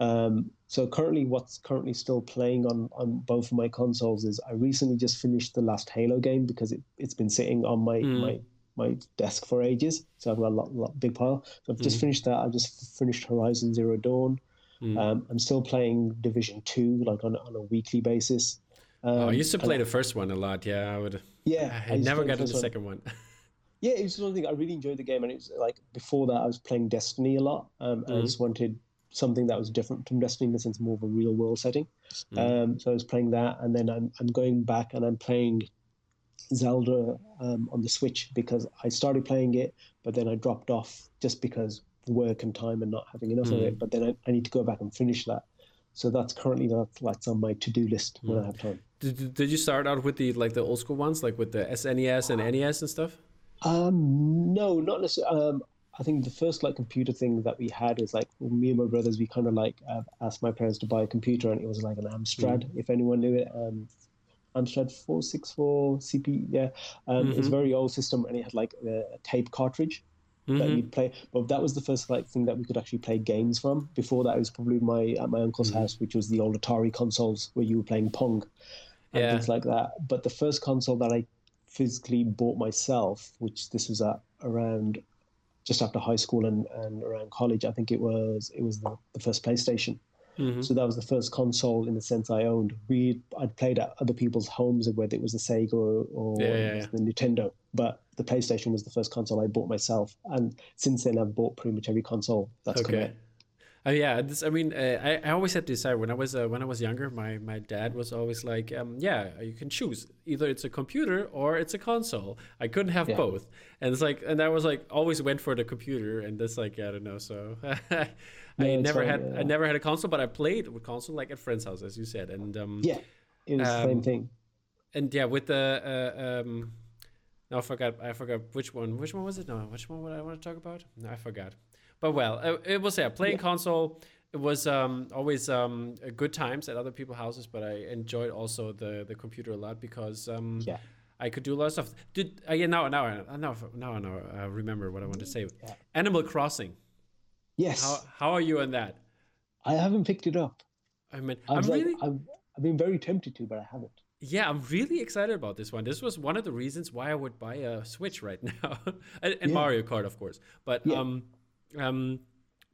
Um, so currently, what's currently still playing on on both of my consoles is I recently just finished the last Halo game because it it's been sitting on my mm. my my desk for ages. So I've got a lot, lot big pile. So I've just mm. finished that. I've just finished Horizon Zero Dawn. Mm. Um, I'm still playing Division Two, like on on a weekly basis. Um, oh, I used to play the first one a lot. Yeah, I would. Yeah, I, I never got to the second one. <laughs> yeah, it was something I really enjoyed the game, and it's like before that I was playing Destiny a lot, um, and mm. I just wanted something that was different from Destiny in the sense more of a real world setting. Mm. Um, so I was playing that, and then I'm I'm going back and I'm playing Zelda um, on the Switch because I started playing it, but then I dropped off just because work and time and not having enough mm. of it. But then I, I, need to go back and finish that. So that's currently that's, that's on my to do list when mm. I have time. Did, did you start out with the like the old school ones, like with the SNES and NES and stuff? Um, no, not necessarily. Um, I think the first like computer thing that we had is like me and my brothers. We kind of like uh, asked my parents to buy a computer, and it was like an Amstrad, mm. if anyone knew it. Um, Amstrad 464 CP. Yeah, um, mm-hmm. it's a very old system, and it had like a, a tape cartridge mm-hmm. that you'd play. But that was the first like thing that we could actually play games from. Before that, it was probably my at my uncle's mm-hmm. house, which was the old Atari consoles where you were playing Pong and yeah. things like that. But the first console that I physically bought myself, which this was at around just after high school and, and around college, I think it was it was the, the first PlayStation. Mm-hmm. So that was the first console in the sense I owned. We I'd played at other people's homes, whether it was the Sega or, or yeah, yeah, yeah. the Nintendo, but the PlayStation was the first console I bought myself. And since then, I've bought pretty much every console that's okay. come out. Uh, yeah, this, I mean, uh, I, I always had this when I was uh, when I was younger. My my dad was always like, um, "Yeah, you can choose either it's a computer or it's a console. I couldn't have yeah. both." And it's like, and I was like, always went for the computer, and that's like, I don't know. So <laughs> I yeah, never had yeah. I never had a console, but I played with console like at friends' house, as you said, and um, yeah, it was um, the same um, thing. And yeah, with the uh, um, no, I forgot. I forgot which one. Which one was it? No, which one would I want to talk about? No, I forgot. But well, it, it was yeah, playing yeah. console. It was um, always um, good times at other people's houses, but I enjoyed also the the computer a lot because um, yeah. I could do a lot of stuff. Did uh, yeah now now now now now I remember what I want to say. Yeah. Animal Crossing. Yes. How how are you on that? I haven't picked it up. I mean, I've I'm like, really. I've, I've been very tempted to, but I haven't. Yeah, I'm really excited about this one. This was one of the reasons why I would buy a Switch right <laughs> now, and, and yeah. Mario Kart, of course. But yeah. um, um,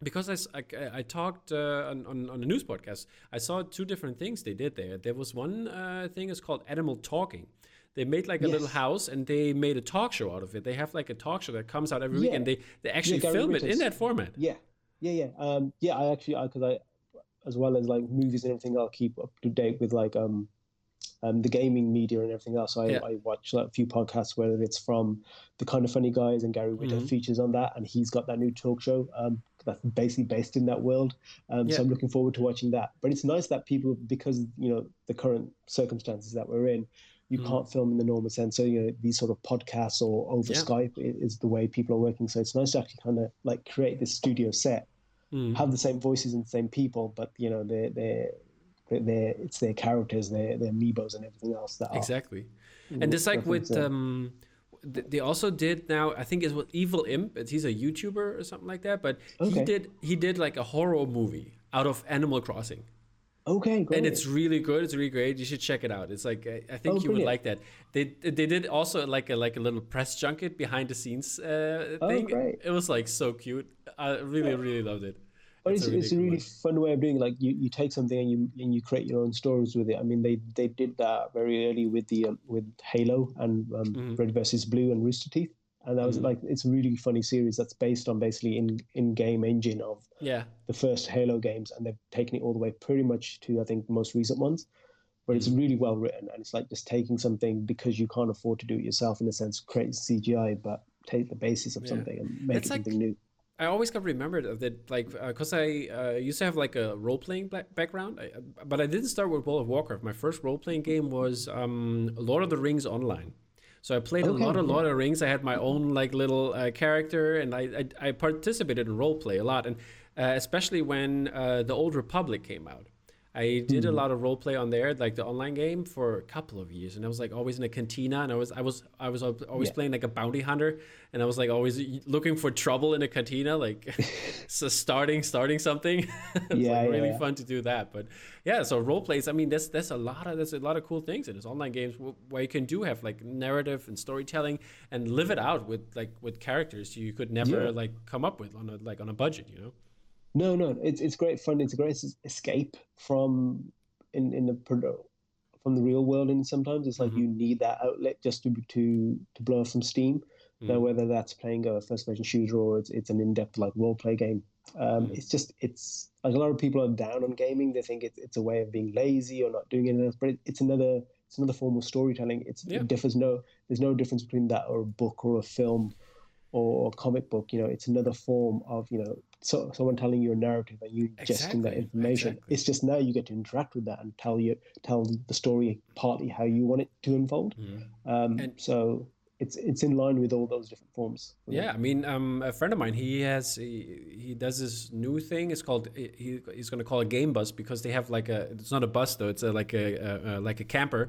because I, I, I talked uh, on, on, on, a news podcast, I saw two different things they did there. There was one uh, thing is called Animal Talking. They made like a yes. little house and they made a talk show out of it. They have like a talk show that comes out every yeah. week and they, they actually yeah, film it in that format. Yeah, yeah, yeah. Um, yeah, I actually, because I, as well as like movies and everything, I'll keep up to date with like um, um, the gaming media and everything else. I, yeah. I watch like, a few podcasts, whether it's from the kind of funny guys and Gary Whitta mm-hmm. features on that, and he's got that new talk show um, that's basically based in that world. Um, yeah. So I'm looking forward to watching that. But it's nice that people, because you know the current circumstances that we're in, you mm. can't film in the normal sense. So you know these sort of podcasts or over yeah. Skype is the way people are working. So it's nice to actually kind of like create this studio set, mm. have the same voices and the same people, but you know they're they're their it's their characters, their their amiibos and everything else. That exactly, are, and just like with um, they also did now. I think it's with Evil Imp. He's a YouTuber or something like that. But okay. he did he did like a horror movie out of Animal Crossing. Okay, great. And it's really good. It's really great. You should check it out. It's like I think oh, you would like that. They they did also like a like a little press junket behind the scenes uh, oh, thing. Great. It was like so cute. I really really loved it. But it's, a, it's a really fun way of doing it. Like you, you take something and you and you create your own stories with it. I mean, they they did that very early with the um, with Halo and um, mm-hmm. Red versus Blue and Rooster Teeth. and that was mm. like it's a really funny series that's based on basically in in game engine of yeah the first Halo games, and they've taken it all the way pretty much to I think the most recent ones, mm. it's really well written, and it's like just taking something because you can't afford to do it yourself in a sense, create CGI, but take the basis of yeah. something and make it's it something new. I always got remembered of that, like, because uh, I uh, used to have like a role playing background, I, but I didn't start with World of Warcraft. My first role playing game was um, Lord of the Rings Online. So I played okay, a lot of Lord of the Rings. I had my own like little uh, character, and I, I, I participated in role play a lot, and uh, especially when uh, the Old Republic came out. I did a hmm. lot of role play on there, like the online game, for a couple of years, and I was like always in a cantina, and I was I was I was always yeah. playing like a bounty hunter, and I was like always looking for trouble in a cantina, like <laughs> <laughs> so starting starting something. <laughs> it's yeah, like really yeah. fun to do that, but yeah. So role plays, I mean, there's there's a lot of there's a lot of cool things in this online games where you can do have like narrative and storytelling and live it out with like with characters you could never like come up with on a like on a budget, you know. No, no, it's it's great fun. It's a great escape from in in the from the real world. And sometimes it's like mm-hmm. you need that outlet just to to to blow off some steam. Mm-hmm. Now, whether that's playing a first person shooter or it's it's an in depth like role play game, um, mm-hmm. it's just it's like a lot of people are down on gaming. They think it's it's a way of being lazy or not doing anything else. But it, it's another it's another form of storytelling. It's yeah. it differs no there's no difference between that or a book or a film or a comic book. You know, it's another form of you know so, someone telling you a narrative and you ingesting exactly, that information. Exactly. It's just now you get to interact with that and tell you tell the story partly how you want it to unfold. Mm-hmm. Um, and, so it's it's in line with all those different forms. Yeah, I mean, um, a friend of mine, he has he, he does this new thing. It's called he, he's going to call it game bus because they have like a it's not a bus though. It's a, like a, a, a like a camper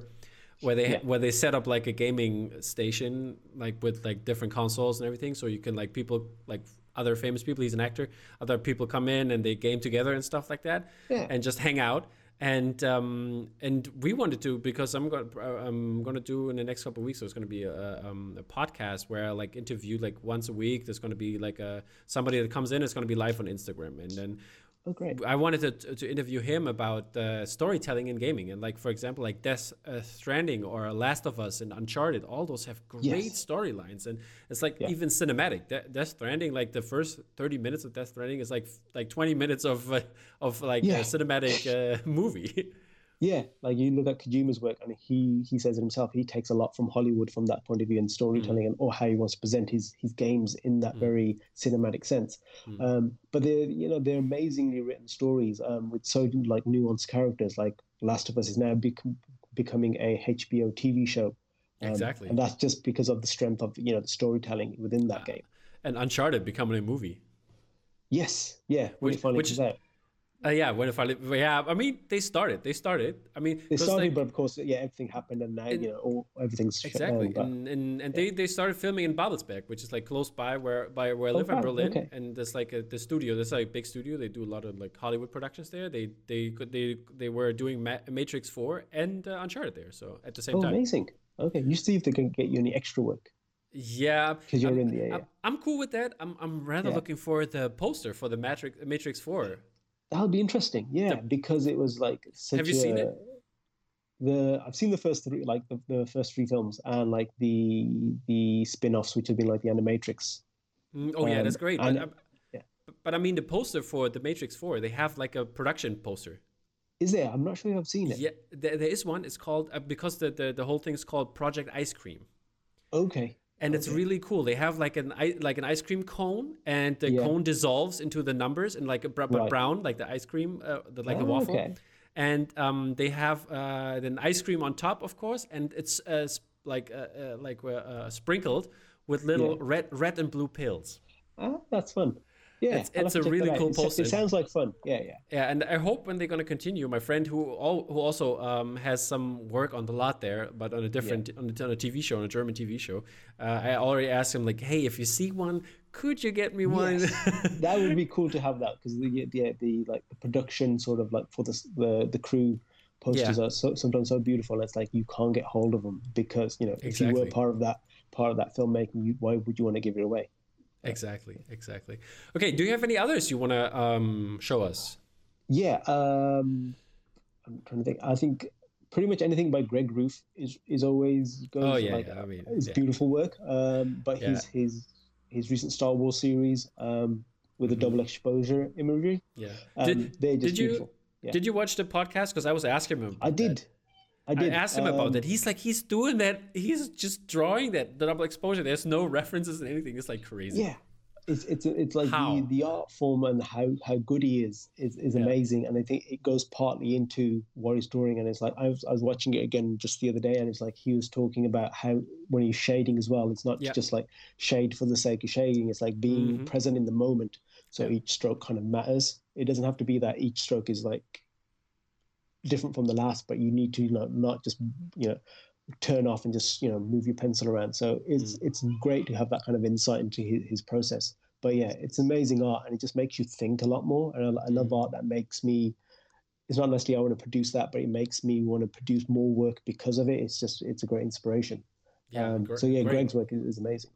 where they yeah. where they set up like a gaming station like with like different consoles and everything so you can like people like other famous people. He's an actor. Other people come in and they game together and stuff like that, yeah. and just hang out. And um, and we wanted to because I'm going uh, I'm going to do in the next couple of weeks. There's going to be a, um, a podcast where I like interview like once a week. There's going to be like a somebody that comes in. It's going to be live on Instagram, and then Oh, great. I wanted to, to interview him about uh, storytelling in gaming. And, like, for example, like Death uh, Stranding or Last of Us and Uncharted, all those have great yes. storylines. And it's like yeah. even cinematic. De- Death Stranding, like the first 30 minutes of Death Stranding is like like 20 minutes of, uh, of like yeah. a cinematic uh, <laughs> movie. Yeah, like you look at Kojima's work, and he he says it himself. He takes a lot from Hollywood from that point of view and storytelling, mm. and or how he wants to present his his games in that mm. very cinematic sense. Mm. Um, but they're you know they're amazingly written stories um, with so like nuanced characters. Like Last of Us is now bec- becoming a HBO TV show. Um, exactly, and that's just because of the strength of you know the storytelling within that game. And Uncharted becoming a movie. Yes, yeah, which, which, uh, yeah, when if I live? yeah, I mean they started. They started. I mean they started, like, but of course, yeah, everything happened, and now you know all, everything's exactly. and, and and they they started filming in Babelsberg, which is like close by where by where I oh, live in Berlin, okay. and there's like a, the studio. There's like a big studio. They do a lot of like Hollywood productions there. They they could they they were doing Ma- Matrix Four and uh, Uncharted there. So at the same oh, time. amazing. Okay, you see if they can get you any extra work. Yeah, because you're I'm, in the area. I'm, I'm, cool with that. I'm I'm rather yeah. looking for the poster for the Matrix Matrix Four that would be interesting. Yeah, the, because it was like such Have you a, seen it? The I've seen the first three, like the, the first three films, and like the the spin-offs, which have been like the Animatrix. Mm, oh um, yeah, that's great. And, but, yeah. But, I mean, the poster for the Matrix Four, they have like a production poster. Is there? I'm not sure if I've seen it. Yeah, there, there is one. It's called uh, because the, the the whole thing's called Project Ice Cream. Okay and okay. it's really cool. They have like an like an ice cream cone, and the yeah. cone dissolves into the numbers and like a br- right. brown, like the ice cream, uh, the, like oh, a waffle. Okay. And um, they have uh, an ice cream on top, of course, and it's uh, like uh, uh, like uh, sprinkled with little yeah. red red and blue pills. Oh, that's fun. Yeah, it's, it's a really cool poster. It sounds like fun. Yeah, yeah. Yeah, and I hope when they're going to continue, my friend who all, who also um, has some work on the lot there, but on a different yeah. on, a, on, a, TV show, on a German TV show. Uh, I already asked him like, hey, if you see one, could you get me one? Yes. <laughs> that would be cool to have that because the, the the like the production sort of like for the the, the crew posters yeah. are so, sometimes so beautiful. It's like you can't get hold of them because you know exactly. if you were part of that part of that filmmaking, you, why would you want to give it away? Exactly, exactly. Okay, do you have any others you want to um, show us? Yeah, um, I'm trying to think. I think pretty much anything by Greg Ruth is is always goes Oh, yeah, like yeah, I mean, it's yeah. beautiful work. Um, but his his his recent Star Wars series um, with a double exposure imagery, Yeah. um, did they're just did you beautiful. Did you watch the podcast? Because I was asking him. I did. that. I did. I asked him um, about that. He's like, he's doing that. He's just drawing that the double exposure. There's no references and anything. It's like crazy. Yeah, it's it's it's like How? the, the art form and how how good he is is, is Yeah. amazing, and I think it goes partly into what he's drawing. And it's like I was I was watching it again just the other day, and it's like he was talking about how when he's shading as well, it's not Yeah. just like shade for the sake of shading. It's like being Mhm. present in the moment. So Yeah. each stroke kind of matters. It doesn't have to be that each stroke is like different from the last, but you need to you know not just you know turn off and just you know move your pencil around. So it's it's great to have that kind of insight into his, his process. But yeah, it's amazing art, and it just makes you think a lot more. And I, I love art that makes me. It's not necessarily I want to produce that, but it makes me want to produce more work because of it. It's just it's a great inspiration. Yeah. um, so yeah, great. Greg's work is, is amazing.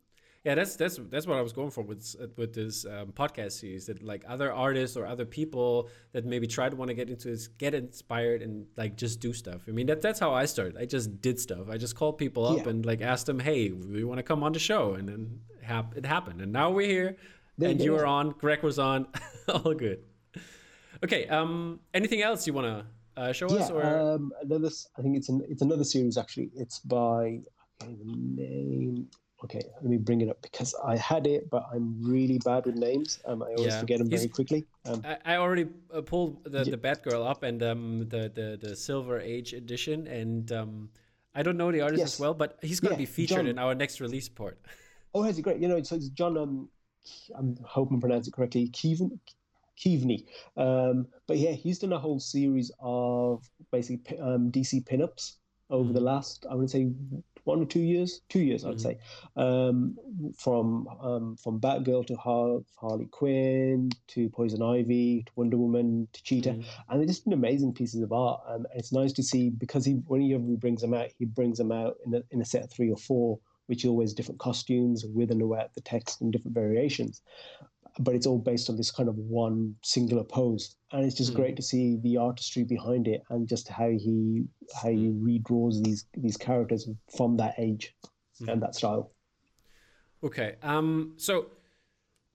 Yeah, that's that's that's what I was going for with with this um, podcast series. That like other artists or other people that maybe try to want to get into this, get inspired and like just do stuff. I mean, that that's how I started. I just did stuff. I just called people up Yeah. and like asked them, "Hey, we want to come on the show," and then hap- it happened. And now we're here, There and you were on. Greg was on. <laughs> All good. Okay. Um. Anything else you want to uh, show Yeah, us? Or um, another. I think it's an it's another series actually. It's by okay, the name. Okay, let me bring it up because I had it, but I'm really bad with names. Um, I always Yeah, forget them he's- very quickly. Um, I, I already uh, pulled the, the Batgirl up and um, the, the the Silver Age edition, and um, I don't know the artist as well, but he's going to Yeah, be featured John. in our next release report. <laughs> oh, it great? You know, so it's John. Um, I'm hoping I pronounce it correctly. Keevan, Keaveney. Um, but yeah, he's done a whole series of basically um, DC pinups over the last, I would say, one or two years. Two years, I'd Mhm. say. Um, from um, from Batgirl to Har- Harley Quinn to Poison Ivy to Wonder Woman to Cheetah, Mhm. and they're just been amazing pieces of art. Um, and it's nice to see because he whenever he brings them out, he brings them out in a, in a set of three or four, which are always different costumes with and without the text and different variations. But it's all based on this kind of one singular pose, and it's just Mhm. great to see the artistry behind it and just how he how he redraws these these characters from that age and that style. Okay. Um. So,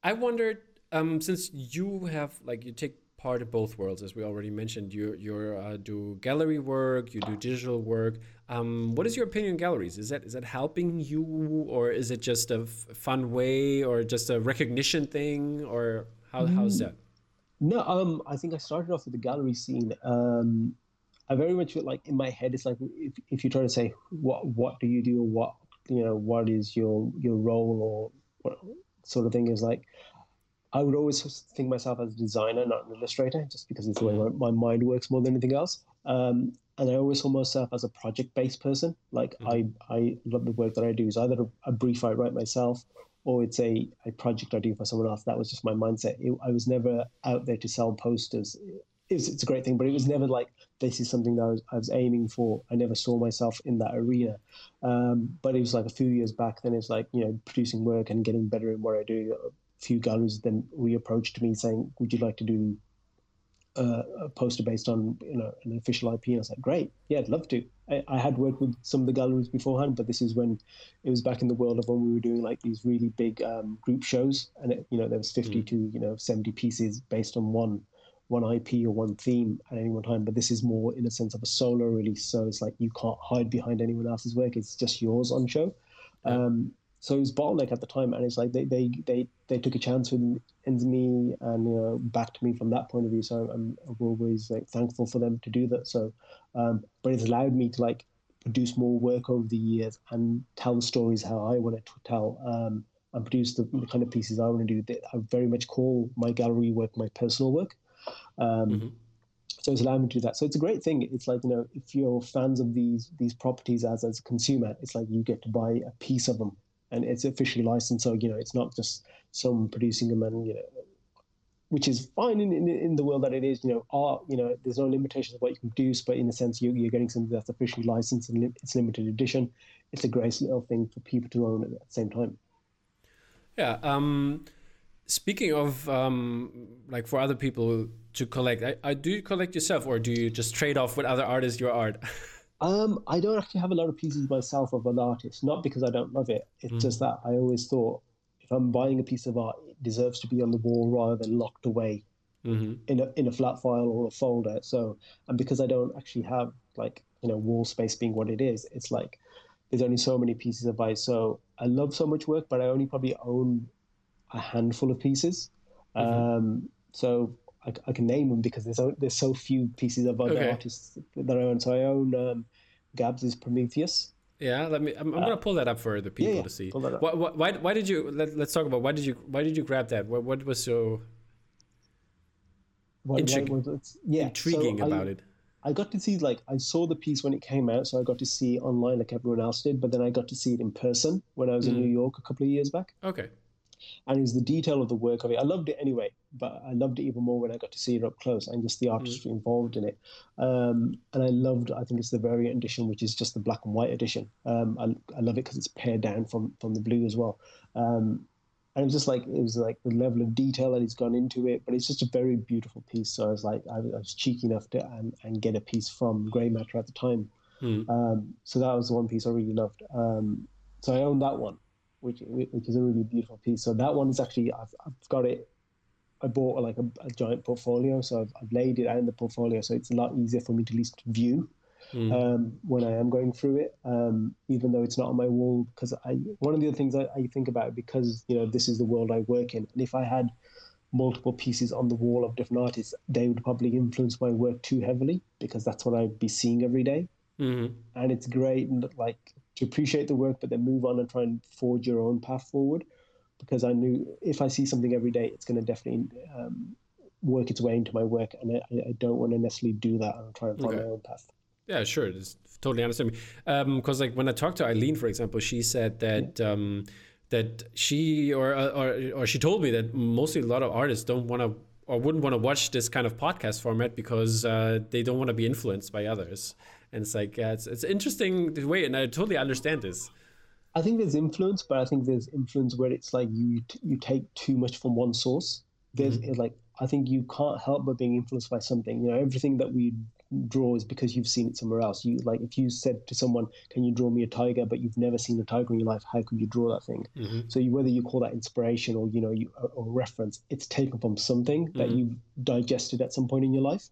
I wondered, um, since you have like you take part of both worlds, as we already mentioned, you you uh, do gallery work, you do digital work. Um, what is your opinion on galleries? Is that is that helping you, or is it just a f- fun way, or just a recognition thing, or how how's that? No, um, I think I started off with the gallery scene. Um, I very much feel like in my head, it's like if, if you try to say what what do you do or what you know what is your your role or what sort of thing is like. I would always think myself as a designer, not an illustrator, just because it's the way my, my mind works more than anything else. Um, and I always saw myself as a project-based person. Like I, I love the work that I do. Is either a, a brief I write myself, or it's a, a project I do for someone else. That was just my mindset. It, I was never out there to sell posters. It was, it's a great thing, but it was never like this is something that I was, I was aiming for. I never saw myself in that arena. Um, but it was like a few years back. Then it's like you know producing work and getting better in what I do. Few galleries then reapproached me saying, "Would you like to do uh, a poster based on you know an official IP?" And I was like, "Great, yeah, I'd love to." I, I had worked with some of the galleries beforehand, but this is when it was back in the world of when we were doing like these really big um, group shows, and it, you know there was fifty to you know seventy pieces based on one one IP or one theme at any one time. But this is more in a sense of a solo release, so it's like you can't hide behind anyone else's work; it's just yours on show. Um, so it was bottleneck at the time, and it's like they they they, they took a chance with with me and you know backed me from that point of view. So I'm, I'm always like thankful for them to do that. So, um, but it's allowed me to like produce more work over the years and tell the stories how I want to tell. Um, and produce the, the kind of pieces I want to do. That I very much call my gallery work my personal work. Um, So it's allowed me to do that. So it's a great thing. It's like you know, if you're fans of these these properties as as a consumer, it's like you get to buy a piece of them, and it's officially licensed. So you know, it's not just some producing them, and you know, which is fine in, in in the world that it is. You know, art. You know, there's no limitations of what you can produce, but in a sense, you, you're getting something that's officially licensed and li- it's limited edition. It's a great little thing for people to own at the same time. Yeah. Um, speaking of um, like for other people to collect, I, I do you collect yourself, or do you just trade off with other artists your art? <laughs> Um, I don't actually have a lot of pieces myself of an artist, not because I don't love it. It's mm. just that I always thought if I'm buying a piece of art, it deserves to be on the wall rather than locked away mm-hmm. in a in a flat file or a folder. So, and because I don't actually have like you know wall space being what it is, it's like there's only so many pieces of art. So I love so much work, but I only probably own a handful of pieces. Mm-hmm. Um, so I, I, can name them because there's so, there's so few pieces of other okay. artists that I own. So I own um, Gabz's Prometheus. Yeah, let me. I'm, I'm uh, gonna pull that up for the people yeah, yeah, to see. Why, why, why did you? Let, us talk about why did you? Why did you grab that? What, what was so what, Intrig- what was yeah, intriguing so about I, it? I got to see like I saw the piece when it came out, so I got to see online like everyone else did. But then I got to see it in person when I was mm. in New York a couple of years back. Okay and it was the detail of the work of it. I loved it anyway, but I loved it even more when I got to see it up close and just the mm. artistry mm. involved in it. Um, and I loved, I think it's the variant edition, which is just the black and white edition. Um, I, I love it because it's pared down from from the blue as well. Um, and it was just like it was like the level of detail that he's gone into it, but it's just a very beautiful piece. So I was like, I, I was cheeky enough to and, and get a piece from Grey Matter at the time. Mm. so that was the one piece I really loved. Um, so I owned that one which which is a really beautiful piece. So that one is actually I've, I've got it. I bought like a, a giant portfolio, so I've, I've, laid it out in the portfolio, so it's a lot easier for me to at least view mm. um, when I am going through it, um, even though it's not on my wall. Because I one of the other things I, I think about because you know this is the world I work in, and if I had multiple pieces on the wall of different artists, they would probably influence my work too heavily because that's what I'd be seeing every day. Mm-hmm. And it's great, like to appreciate the work, but then move on and try and forge your own path forward. Because I knew if I see something every day, it's going to definitely um, work its way into my work, and I, I don't want to necessarily do that and try and find okay. my own path. Yeah, sure. It's totally understand. Because um, like when I talked to Eileen, for example, she said that. Yeah. Um, that she or, or or she told me that mostly a lot of artists don't want to or wouldn't want to watch this kind of podcast format because uh, they don't want to be influenced by others and it's like yeah, it's it's interesting the way, and I totally understand this. I think there's influence, but I think there's influence where it's like you you take too much from one source. There's mm-hmm. like I think you can't help but being influenced by something. You know, everything that we draw is because you've seen it somewhere else. You like if you said to someone, "Can you draw me a tiger?" but you've never seen a tiger in your life, how could you draw that thing? Mm-hmm. So you, whether you call that inspiration or you know you or reference, it's taken from something mm-hmm. that you digested at some point in your life.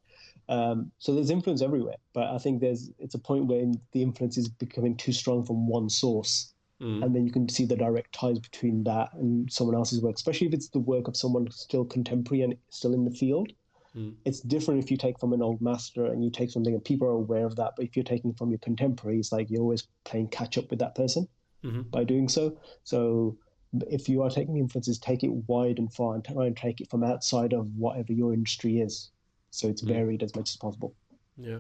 Um, so there's influence everywhere, but I think there's it's a point where the influence is becoming too strong from one source, mm. and then you can see the direct ties between that and someone else's work, especially if it's the work of someone still contemporary and still in the field. Mm. It's different if you take from an old master and you take something and people are aware of that, but if you're taking from your contemporary, it's like you're always playing catch up with that person mm-hmm. by doing so. So if you are taking influences, take it wide and far and try and take it from outside of whatever your industry is so it's mm. varied as much as possible. Yeah.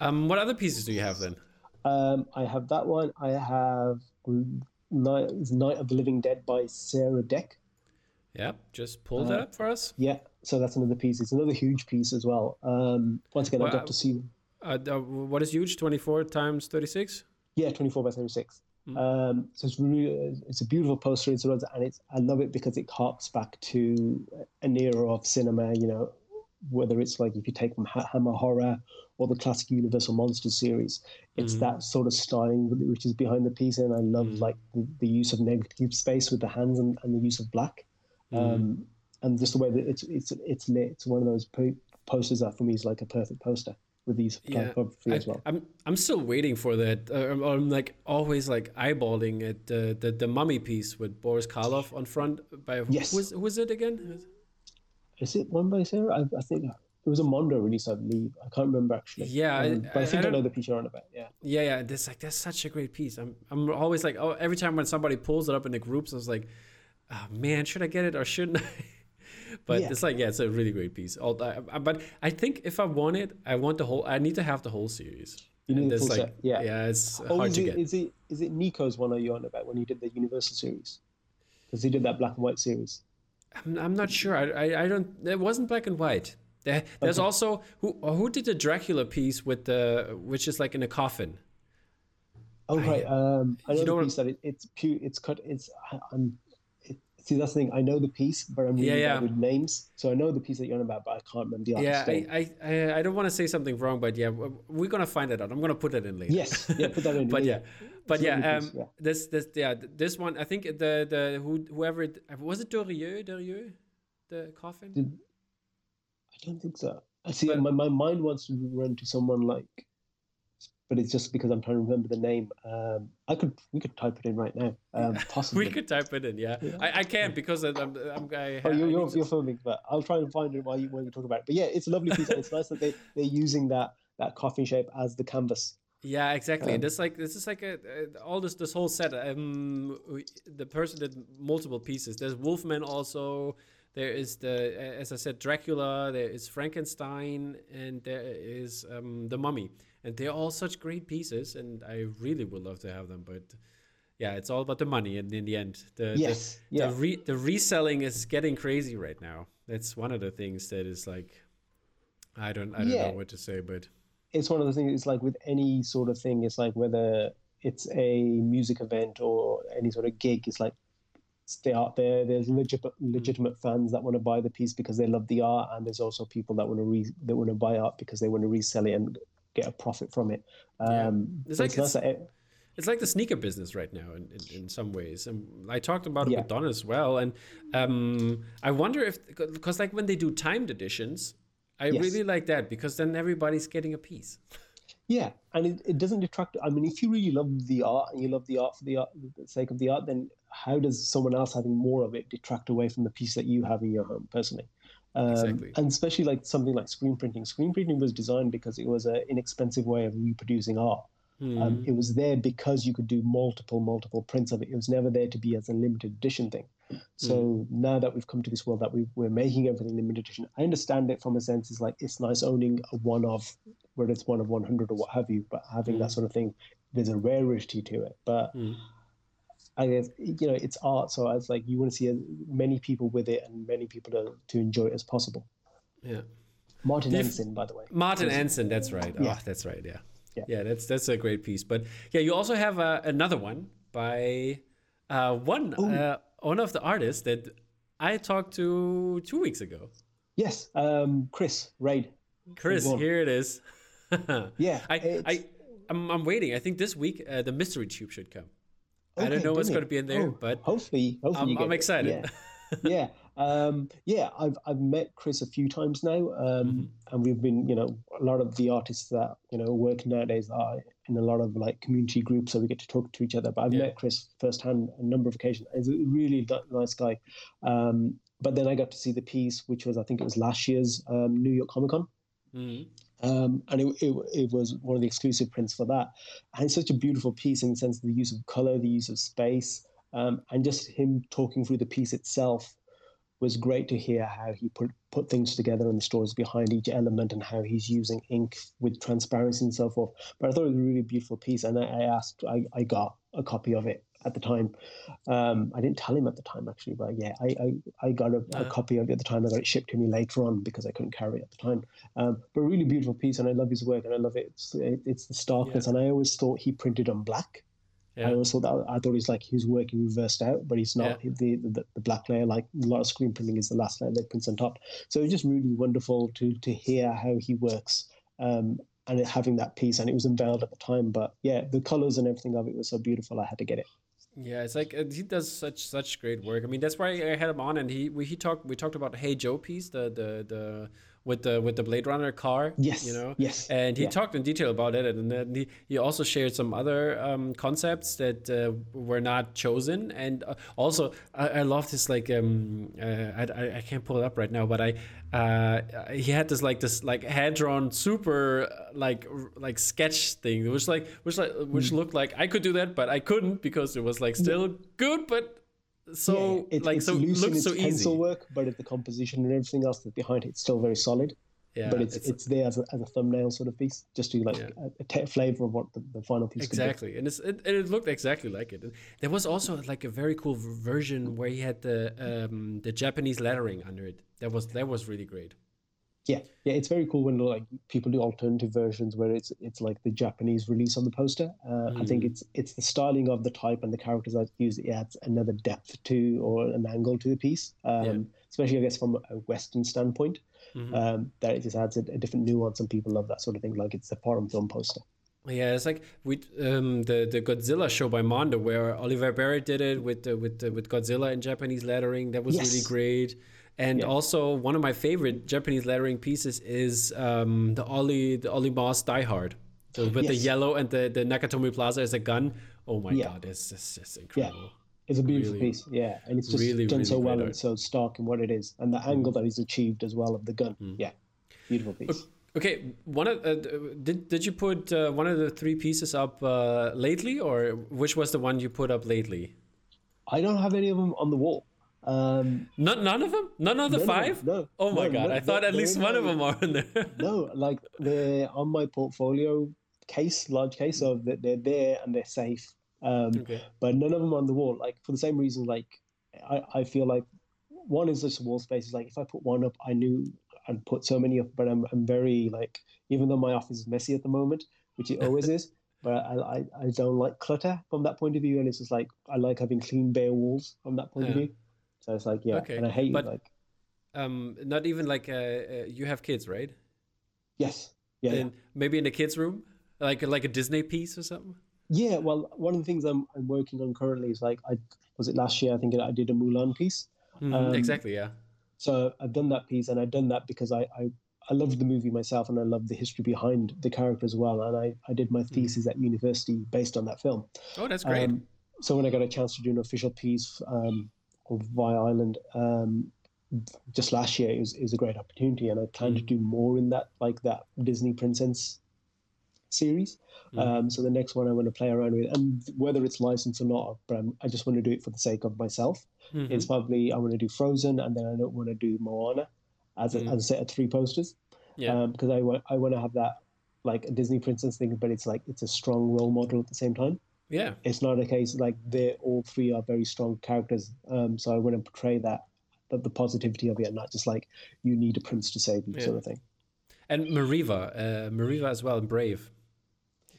Um, what other pieces do you have then? Um, I have that one. I have Night, Night of the Living Dead by Sara Deck. Yeah, just pull that uh, up for us. Yeah, so that's another piece. It's another huge piece as well. Um, once again, well, I got to see. Uh, uh, what is huge? Twenty four times thirty six. Yeah, twenty four by thirty six. Mm. Um, so it's really it's a beautiful poster. It's and it's I love it because it harks back to an era of cinema. You know, whether it's like if you take from Hammer Horror or the classic Universal Monsters series, it's mm. that sort of styling which is behind the piece, and I love mm. like the, the, use of negative space with the hands and, and the use of black, mm. um, and just the way that it's it's it's lit. It's one of those posters that for me is like a perfect poster with these yeah, I, as well. I'm I'm still waiting for that. Uh, I'm like always like eyeballing at the, the the mummy piece with Boris Karloff on front. By yes. who is, who is it again? Is it one by Sara? I, I think it was a Mondo release, I believe. I can't remember actually. Yeah, um, but I, I think I, I, know the piece you're on about. Yeah. Yeah, yeah. This like that's such a great piece. I'm I'm always like, oh, every time when somebody pulls it up in the groups, I was like, oh, man, should I get it or shouldn't I? <laughs> but yeah. it's like, yeah, it's a really great piece. But I think if I want it, I want the whole. I need to have the whole series. You need the full like, set. Yeah. Yeah, it's oh, hard to it, get. Is it is it Nico's one are you on about when he did the Universal series? Because he did that black and white series. I'm, I'm not sure. I, I, I don't. It wasn't black and white. There, there's okay. also who who did the Dracula piece with the which is like in a coffin. Oh right. Um, I know the piece that it, it's pure. It's cut. It's I'm. See, that's the thing. I know the piece, but I'm really Yeah, yeah. bad with names. So I know the piece that you're on about, but I can't remember the artist. Yeah. I, I, I, I don't want to say something wrong, but yeah, we're gonna find it out. I'm gonna put that in later. Yes, yeah, put that in. <laughs> but yeah, but yeah, um, yeah. this, this, yeah, this one. I think the, the, who, whoever, it, was it Dorieux, Dorieux, the coffin? Did- I don't think so. I see. But- my, my mind wants to run to someone like, but it's just because I'm trying to remember the name. Um, I could we could type it in right now. <laughs> Um, possibly. we could type it in. Yeah, I, I can't because I'm, I'm, I'm I, Oh, you're, you're, to- you're filming, but I'll try and find it while you when you talk about it. But yeah, it's a lovely piece, and it's nice that they they're using that that coffin shape as the canvas. Yeah, exactly. and Um, this like this is like a, uh all this this whole set. Um, the person did multiple pieces. There's Wolfman also. There is the as I said Dracula. There is Frankenstein, and there is um, the Mummy, and they're all such great pieces. And I really would love to have them, but yeah, it's all about the money. And in the end, the the- Yes, the, yeah. re- the reselling is getting crazy right now. That's one of the things that is like, I don't I don't Yeah. know what to say, but It's one of the things. It's like with any sort of thing. It's like whether it's a music event or any sort of gig. It's like they are there. There's legitimate legitimate fans that want to buy the piece because they love the art, and there's also people that want to re that want to buy art because they want to resell it and get a profit from it. Yeah. Um, It's but like that it- it's like the sneaker business right now in, in, in some ways and i talked about it Yeah. with don as well and um, i wonder if because like when they do timed editions i Yes. really like that because then everybody's getting a piece Yeah, and it, it doesn't detract. I mean, if you really love the art and you love the art for the art the sake of the art, then how does someone else having more of it detract away from the piece that you have in your home personally? Um, Exactly. And especially like something like screen printing. Screen printing was designed because it was an inexpensive way of reproducing art. Hmm. Um, it was there because you could do multiple, multiple prints of it. It was never there to be as a limited edition thing. So now that we've come to this world that we, we're making everything limited edition, I understand it from a sense. It's like it's nice owning a one of, whether it's one of 100 or what have you, but having that sort of thing, there's a rarity to it. But Mm. I guess, you know, it's art. So it's like you want to see as many people with it and many people to, to enjoy it as possible. yeah Martin Ansin, by the way. martin ansin that's right Yeah. oh that's right yeah. Yeah. yeah that's that's a great piece but yeah you also have uh, another one by uh, one uh, one of the artists that i talked to two weeks ago Yes, um, Chris Raid. chris here it is <laughs> Yeah, I, it's- I, I'm, I'm waiting. I think this week uh, the mystery tube should come. I don't know what's going to be in there, Oh, but hopefully, hopefully I'm, you get I'm it. excited. Yeah, <laughs> yeah, um, yeah. I've I've met Chris a few times now, um, Mm-hmm. and we've been, you know, a lot of the artists that you know work nowadays are in a lot of like community groups, so we get to talk to each other. But I've Yeah. met Chris firsthand a number of occasions. He's a really nice guy. Um, but then I got to see the piece, which was I think it was last year's um, New York Comic Con. Mhm. Um, and it, it, it was one of the exclusive prints for that. And it's such a beautiful piece in the sense of the use of color, the use of space, um, and just him talking through the piece itself was great to hear how he put, put things together and the stories behind each element and how he's using ink with transparency and so forth. But I thought it was a really beautiful piece. And I, I asked, I, I got a copy of it at the time. Um, I didn't tell him at the time actually, but yeah, I, I, I got a, a copy of it at the time. I got it shipped to me later on because I couldn't carry it at the time. Um, but a really beautiful piece, and I love his work, and I love it. It's, it, it's the starkness, and I always thought he printed on black. I Yeah. always thought that I thought he's like his work reversed out, but he's not. The, the the black layer, like a lot of screen printing, is the last layer that prints on top. So it's just really wonderful to to hear how he works. Um, and having that piece, and it was unveiled at the time, but yeah, the colors and everything of it was so beautiful. I had to get it. Yeah, it's like he does such such great work. I mean, that's why I had him on, and he we, he talked we talked about Hey Joe piece, the the the with the with the Blade Runner car. Yes, you know. yes, And he yeah. talked in detail about it, and then he, he also shared some other um, concepts that uh, were not chosen. And uh, also, I, I loved his like um uh, I, I can't pull it up right now, but I uh he had this like this like hand drawn super uh, like r- like sketch thing, which like which like which Hmm. looked like I could do that, but I couldn't because it was like still good, but so yeah, it, like it's so loose in looks its so pencil easy. work, but the composition and everything else that's behind it, it's still very solid. Yeah, but it's, it's there as a, as a thumbnail sort of piece, just to like Yeah. a, a te- flavor of what the, the final piece Exactly, and it's, it, and it looked exactly like it. There was also like a very cool version where he had the um, the Japanese lettering under it. That was that was really great. Yeah, yeah, it's very cool when like people do alternative versions where it's it's like the Japanese release on the poster. Uh, mm. I think mm. it's it's the styling of the type and the characters that use. It adds another depth to or an angle to the piece, um, yeah. especially I guess from a Western standpoint. Mm-hmm. Um, that it just adds a, a, different nuance, and people love that sort of thing. Like it's a foreign film poster. Yeah, it's like we um, the the Godzilla show by Mondo, where Oliver Barrett did it with the, with the, with Godzilla in Japanese lettering. That was yes. really great. And yeah. also one of my favorite Japanese lettering pieces is um, the Olly the Olly Moss Die Hard. So with yes. the yellow and the, the Nakatomi Plaza as a gun. Oh my yeah. god, it's just, just incredible. Yeah. It's a beautiful really, piece, yeah, and it's just really, done really so well and so stark in what it is, and the mm. angle that he's achieved as well of the gun, mm. yeah, beautiful piece. Okay, one of uh, did did you put uh, one of the three pieces up uh, lately, or which was the one you put up lately? I don't have any of them on the wall. Um, none, none of them? None of the five? No, no. Oh my no, god! No, I thought at least one of them are in there. <laughs> no, like they're on my portfolio case, large case, of that they're there and they're safe. Um, okay. But none of them on the wall. Like for the same reason, like I, I feel like one is just wall space. Is like if I put one up, I knew I'd put so many up, but I'm I'm very like even though my office is messy at the moment, which it always is. <laughs> But I, I, I don't like clutter from that point of view, and it's just like I like having clean, bare walls from that point yeah. of view. So it's like, yeah, okay. and I hate but, like. Um, not even like uh, uh, you have kids, right? Yes. Yeah, yeah. Maybe in the kids' room, like like a Disney piece or something. Yeah, well, one of the things I'm I'm working on currently is like I was it last year I think I did a Mulan piece. Mm, um, exactly. Yeah. So I've done that piece, and I've done that because I I I loved the movie myself, and I love the history behind the character as well. And I I did my mm. thesis at university based on that film. Oh, that's great. Um, so when I got a chance to do an official piece, um, of Via Island um, just last year. is was a great opportunity, and I plan mm. to do more in that, like that Disney Princess series. Mm. Um, so the next one I want to play around with, and whether it's licensed or not, but I'm, i just want to do it for the sake of myself. Mm-hmm. It's probably I want to do Frozen, and then I don't want to do Moana as a, mm. as a set of three posters. Yeah, because um, I want I want to have that like a Disney princess thing, but it's like it's a strong role model at the same time. Yeah, it's not a case like they're all three are very strong characters. Um, so I want to portray that, that the positivity of it, and not just like you need a prince to save you yeah. sort of thing. And Merida, uh, Merida as well, Brave.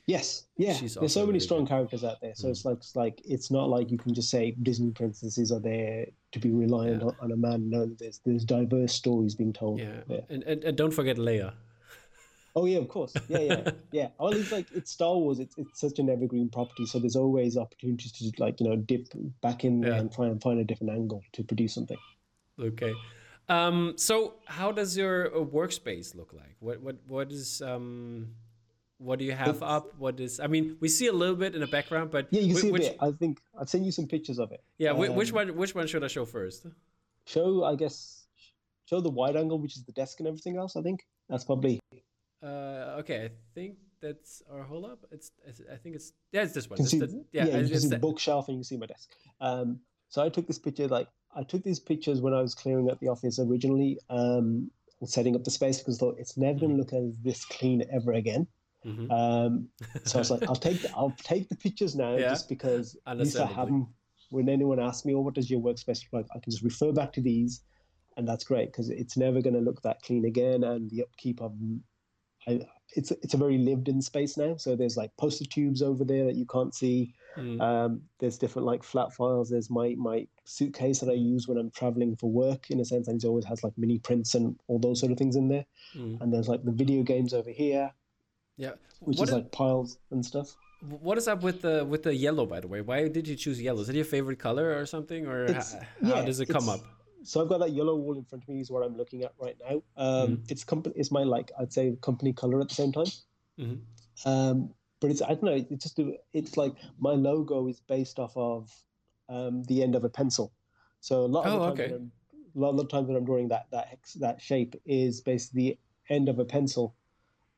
Yes, yeah. There's so many really strong good. characters out there, so mm. it's like it's like it's not like you can just say Disney princesses are there to be reliant yeah. on, a man. No, there's there's diverse stories being told. Yeah, and, and, and don't forget Leia. Oh yeah, of course. Yeah, yeah, <laughs> yeah. Well, it's like it's Star Wars. It's it's such an evergreen property, so there's always opportunities to like you know dip back in yeah. and try and find a different angle to produce something. Okay. Um, so how does your uh, workspace look like? What what what is um, what do you have it's, up? What is? I mean, we see a little bit in the background, but yeah, you see which, a bit. I think I've sent you some pictures of it. Yeah, um, which one? Which one should I show first? Show, I guess, show the wide angle, which is the desk and everything else. I think that's probably uh, okay, I think that's our whole up. It's, I think it's yeah, it's this one. See, the, yeah, yeah, you can see the bookshelf and you can see my desk. Um, so I took this picture like I took these pictures when I was clearing up the office originally, um, setting up the space because I thought it's never going to look as this clean ever again. Mm-hmm. Um, <laughs> so I was like, I'll take the, I'll take the pictures now yeah. just because at least I have them. When anyone asks me, "Oh, what does your workspace look like?" I can just refer back to these, and that's great because it's never going to look that clean again, and the upkeep of I, it's it's a very lived in space now. So there's like poster tubes over there that you can't see. Mm. Um, there's different like flat files. There's my my suitcase that I use when I'm traveling for work in a sense, and it always has like mini prints and all those sort of things in there. Mm. And there's like the video games over here. Yeah, which what is, is like piles and stuff. What is up with the with the yellow? By the way, why did you choose yellow? Is it your favorite color or something, or how, yeah, how does it come up? So I've got that yellow wall in front of me is what I'm looking at right now. Um, mm-hmm. It's company. It's my like I'd say company color at the same time. Mm-hmm. Um, but it's I don't know. It's just it's like my logo is based off of um, the end of a pencil. So a lot of oh, okay. a lot of times when I'm drawing that that that shape is basically the end of a pencil,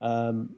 um,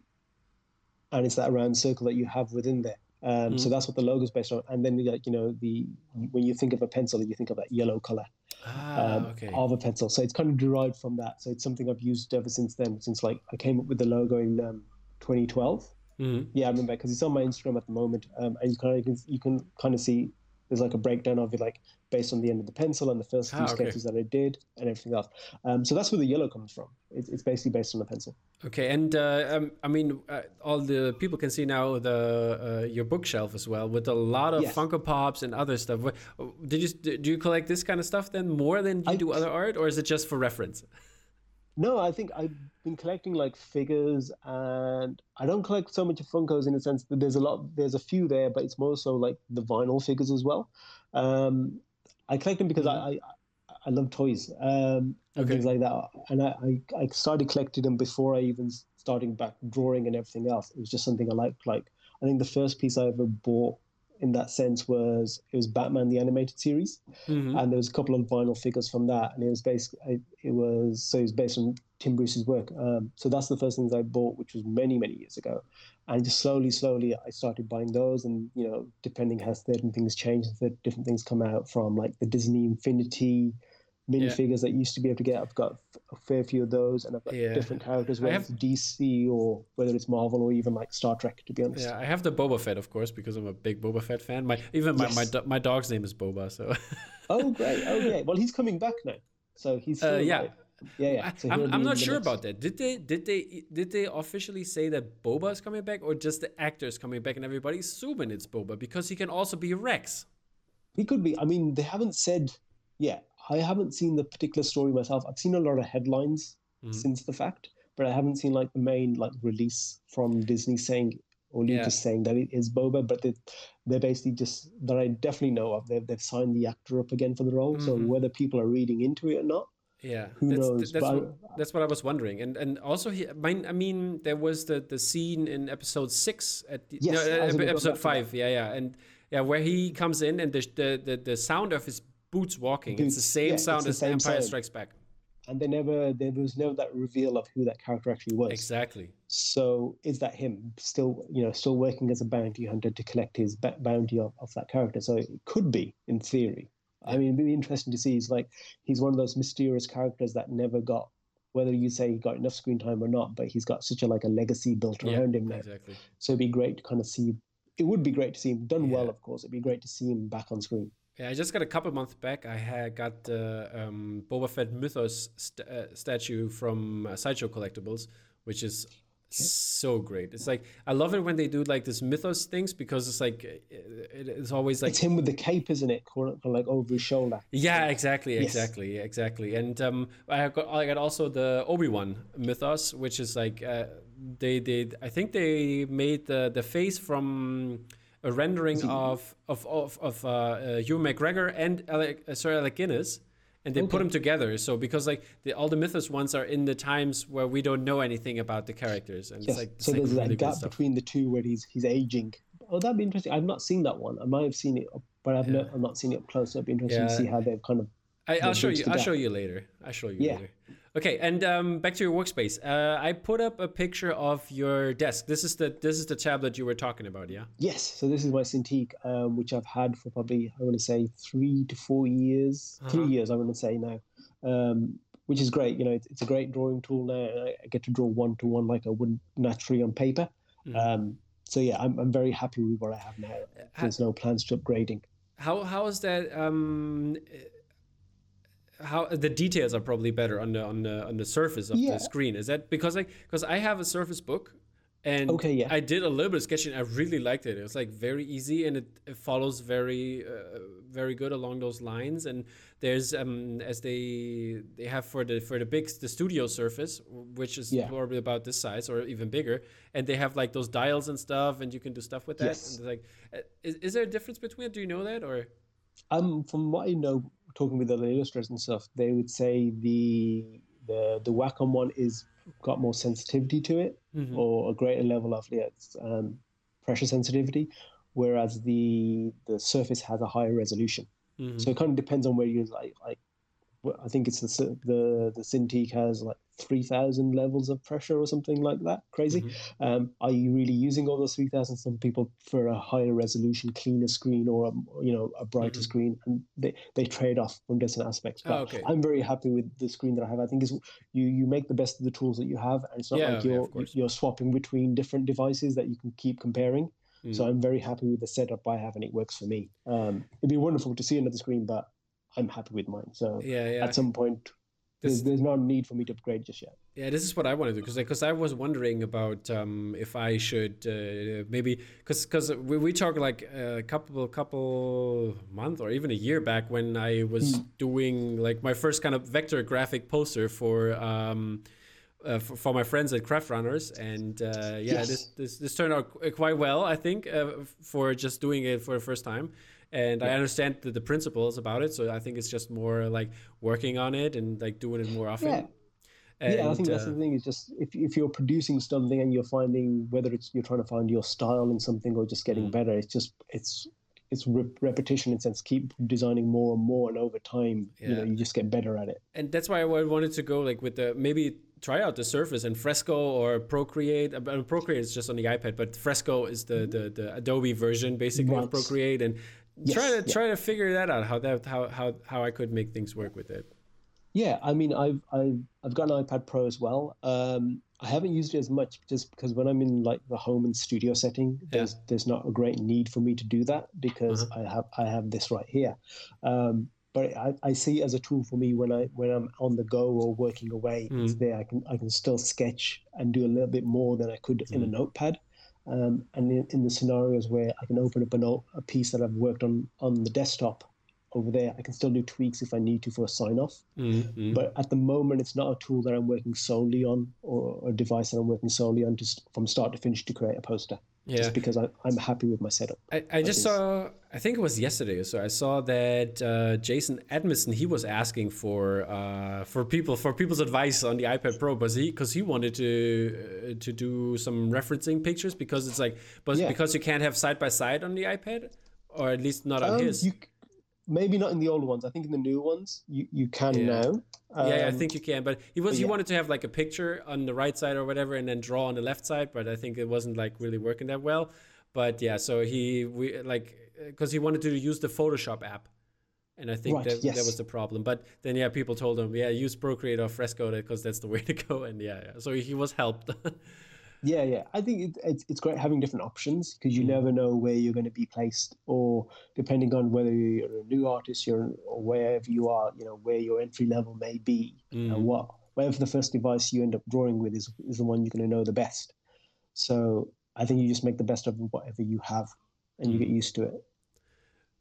and it's that round circle that you have within there. Um, mm. So that's what the logo is based on. And then like you know the when you think of a pencil, you think of that yellow color ah, um, okay. of a pencil. So it's kind of derived from that. So it's something I've used ever since then. Since like I came up with the logo in um, 2012. Mm-hmm. Yeah, I remember because it's on my Instagram at the moment, um, and you kind of you can, you can kind of see there's like a breakdown of it, like based on the end of the pencil and the first few ah, okay. sketches that I did and everything else. Um, so that's where the yellow comes from. It's, it's basically based on the pencil. Okay, and uh, um, I mean, uh, all the people can see now the uh, your bookshelf as well with a lot of yes. Funko Pops and other stuff. Did you do you collect this kind of stuff then more than you I, do other art, or is it just for reference? No, I think I've been collecting like figures, and I don't collect so much of Funkos in the sense that there's a lot, there's a few there, but it's more so like the vinyl figures as well. Um, I collect them because mm-hmm. I, I, I love toys um, and okay. things like that, and I, I, I started collecting them before I even starting back drawing and everything else. It was just something I liked. Like I think the first piece I ever bought in that sense was it was Batman the animated series, mm-hmm. and there was a couple of vinyl figures from that, and it was basically it was so it was based on Tim Bruce's work. Um, so that's the first things I bought, which was many many years ago, and just slowly slowly I started buying those, and you know depending how certain things change, different things come out from like the Disney Infinity minifigures yeah. that used to be able to get. I've got a fair few of those, and I've got yeah. different characters, whether have... it's DC or whether it's Marvel or even like Star Trek. To be honest, yeah, I have the Boba Fett, of course, because I'm a big Boba Fett fan. My even my yes. my, my dog's name is Boba, so. oh great! <laughs> Okay, well he's coming back now, so he's uh, yeah. Yeah, yeah. <laughs> So I'm, I'm not sure next... about that. Did they did they did they officially say that Boba is coming back, or just the actor is coming back, and everybody's assuming it's Boba because he can also be Rex. He could be. I mean, they haven't said yet I haven't seen the particular story myself. I've seen a lot of headlines mm-hmm. since the fact, but I haven't seen like the main like release from Disney saying or yeah. just saying that it is Boba. But they, they're basically just that I definitely know of. They've they've signed the actor up again for the role. Mm-hmm. So whether people are reading into it or not, yeah, who that's, knows? That's what, that's what I was wondering, and and also he, I mean, there was the the scene in episode six at the, yes, no, uh, episode five, yeah, yeah, and yeah, where he comes in and the the the, the sound of his boots walking. Boots. It's the same yeah, sound the as same Empire sound. Strikes Back. And they never there was never that reveal of who that character actually was. Exactly. So is that him still you know still working as a bounty hunter to collect his bounty of, of that character? So it could be in theory. I mean, it'd be interesting to see. He's like he's one of those mysterious characters that never got whether you say he got enough screen time or not, but he's got such a like a legacy built around him now. Exactly. So it'd be great to kind of see. It would be great to see him done yeah. well, of course. It'd be great to see him back on screen. Yeah, I just got a couple months back. I had got the um, Boba Fett Mythos st- uh, statue from uh, Sideshow Collectibles, which is so great. It's like I love it when they do like this mythos things because it's like it, it's always like it's him with the cape, isn't it? Like over his shoulder. Yeah, exactly, yes. exactly, exactly. And um, I got I got also the Obi Wan mythos, which is like uh, they did. I think they made the the face from a rendering of of of, of uh, uh, Hugh McGregor and Alec, uh, Sir Alec Guinness, and they okay. put them together. So because like the, all the Mythos ones are in the times where we don't know anything about the characters, and yes. it's like so there's really that gap between the two where he's he's aging. Oh, that'd be interesting. I've not seen that one. I might have seen it, but I've, yeah. not, I've not seen it up close. So it'd be interesting yeah. to see how they've kind of. I, will show you. I'll show you later. I'll show you yeah. later. Okay, and um, back to your workspace. Uh, I put up a picture of your desk. This is the this is the tablet you were talking about, yeah? Yes. So this is my Cintiq, um, which I've had for probably I want to say three to four years. Uh-huh. Three years, I want to say now, um, which is great. You know, it's, it's, a great drawing tool now. I get to draw one to one like I would naturally on paper. Um, so yeah, I'm I'm very happy with what I have now. There's no plans to upgrading. How how is that? How the details are probably better on the on the on the surface of yeah. the screen. Is that because like because I have a Surface Book, and okay, yeah. I did a little bit of sketching. I really liked it. It was like very easy and it, it follows very uh, very good along those lines. And there's um as they they have for the for the big the studio Surface, which is yeah. probably about this size or even bigger, and they have like those dials and stuff, and you can do stuff with that. Yes. And like, uh, is, is there a difference between it? Do you know that or? Um, from what I know, talking with other illustrators and stuff, they would say the the the Wacom one is got more sensitivity to it, mm-hmm. or a greater level of yeah, um, pressure sensitivity, whereas the the Surface has a higher resolution. Mm-hmm. So it kind of depends on where you like like. I think it's the the the Cintiq has like 3000 levels of pressure or something like that crazy mm-hmm. um, are you really using all those 3000 some people for a higher resolution cleaner screen or a, you know a brighter mm-hmm. screen and they, they trade off on different aspects but oh, okay. i'm very happy with the screen that i have i think is you you make the best of the tools that you have and it's not yeah, like you're yeah, you're swapping between different devices that you can keep comparing Mm. So I'm very happy with the setup I have, and it works for me. Um, it'd be wonderful to see another screen, but I'm happy with mine. So yeah, yeah. at some point, this, there's, there's no need for me to upgrade just yet. Yeah, this is what I want to do because because I was wondering about um, if I should uh, maybe because because we, we talked like a couple couple month or even a year back when I was mm. doing like my first kind of vector graphic poster for. Um, uh, for, for, my friends at Craft Runners, and uh, yeah, yes. this, this this turned out quite well, I think, uh, for just doing it for the first time and yeah. I understand the, the, principles about it. So I think it's just more like working on it and like doing it more often. Yeah. And, yeah, I think that's uh, the thing. Is just if if you're producing something and you're finding whether it's you're trying to find your style in something or just getting mm. better, it's just it's it's re- repetition in sense keep designing more and more and over time yeah. you know you just get better at it and that's why i wanted to go like with the maybe try out the surface and fresco or procreate uh, procreate is just on the ipad but fresco is the the, the adobe version basically right. of procreate and yes, try to yeah. try to figure that out how that how how how I could make things work with it. Yeah, I mean, I've I've I've got an iPad Pro as well. Um, I haven't used it as much just because when I'm in like the home and studio setting, there's yeah. there's not a great need for me to do that because uh-huh. I have I have this right here. Um, but I, I see it as a tool for me when I when I'm on the go or working away. Mm. It's there. I can I can still sketch and do a little bit more than I could mm. in a mm. notepad. Um, and in, in, the scenarios where I can open up an, a piece that I've worked on on the desktop over there, I can still do tweaks if I need to for a sign off. Mm-hmm. But at the moment, it's not a tool that I'm working solely on or a device that I'm working solely on to, from start to finish to create a poster yeah. just because I, am happy with my setup. I, I just saw, I think it was yesterday, so I saw that uh, Jason Edmiston he was asking for uh, for people for people's advice on the iPad Pro, because he because he wanted to uh, to do some referencing pictures because it's like, but yeah. because you can't have side by side on the iPad, or at least not on um, his. You, maybe not in the old ones. I think in the new ones you, you can yeah. now. Um, yeah, I think you can. But he was he yeah. wanted to have like a picture on the right side or whatever, and then draw on the left side. But I think it wasn't like really working that well. But yeah, so he we like because he wanted to use the Photoshop app. And I think right, that, yes. that was the problem. But then, yeah, people told him, yeah, use Procreate or Fresco because that's the way to go. And yeah, yeah. so he was helped. <laughs> Yeah, yeah. I think it, it's it's great having different options because you mm. never know where you're going to be placed, or depending on whether you're a new artist, you're or wherever you are, you know, where your entry level may be, mm. and what whatever the first device you end up drawing with is is the one you're going to know the best. So I think you just make the best of whatever you have, and mm. you get used to it.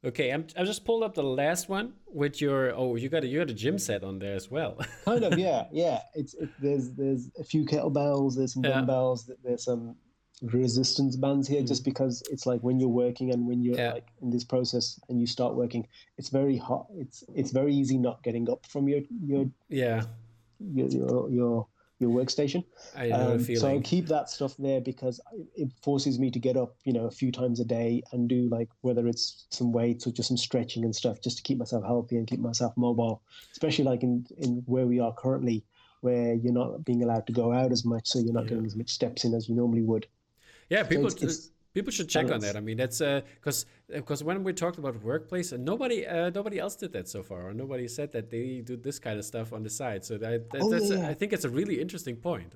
Okay, I'm, I just pulled up the last one with your oh you got a you got a gym set on there as well. <laughs> kind of, yeah, yeah. It's it, there's there's a few kettlebells, there's some yeah. dumbbells, there's some resistance bands here, mm. just because it's like when you're working and when you're yeah. like in this process and you start working, it's very hot. It's it's very easy not getting up from your your yeah your your, your your workstation. I know um, So I keep that stuff there because it forces me to get up, you know, a few times a day and do like whether it's some weights or just some stretching and stuff, just to keep myself healthy and keep myself mobile. Especially like in in where we are currently, where you're not being allowed to go out as much, so you're not yeah. getting as much steps in as you normally would. Yeah, people. So it's, it's, People should check on that. I mean, that's because uh, because when we talked about workplace, and nobody uh, nobody else did that so far, or nobody said that they do this kind of stuff on the side. So that, that oh, that's yeah, I think it's a really interesting point.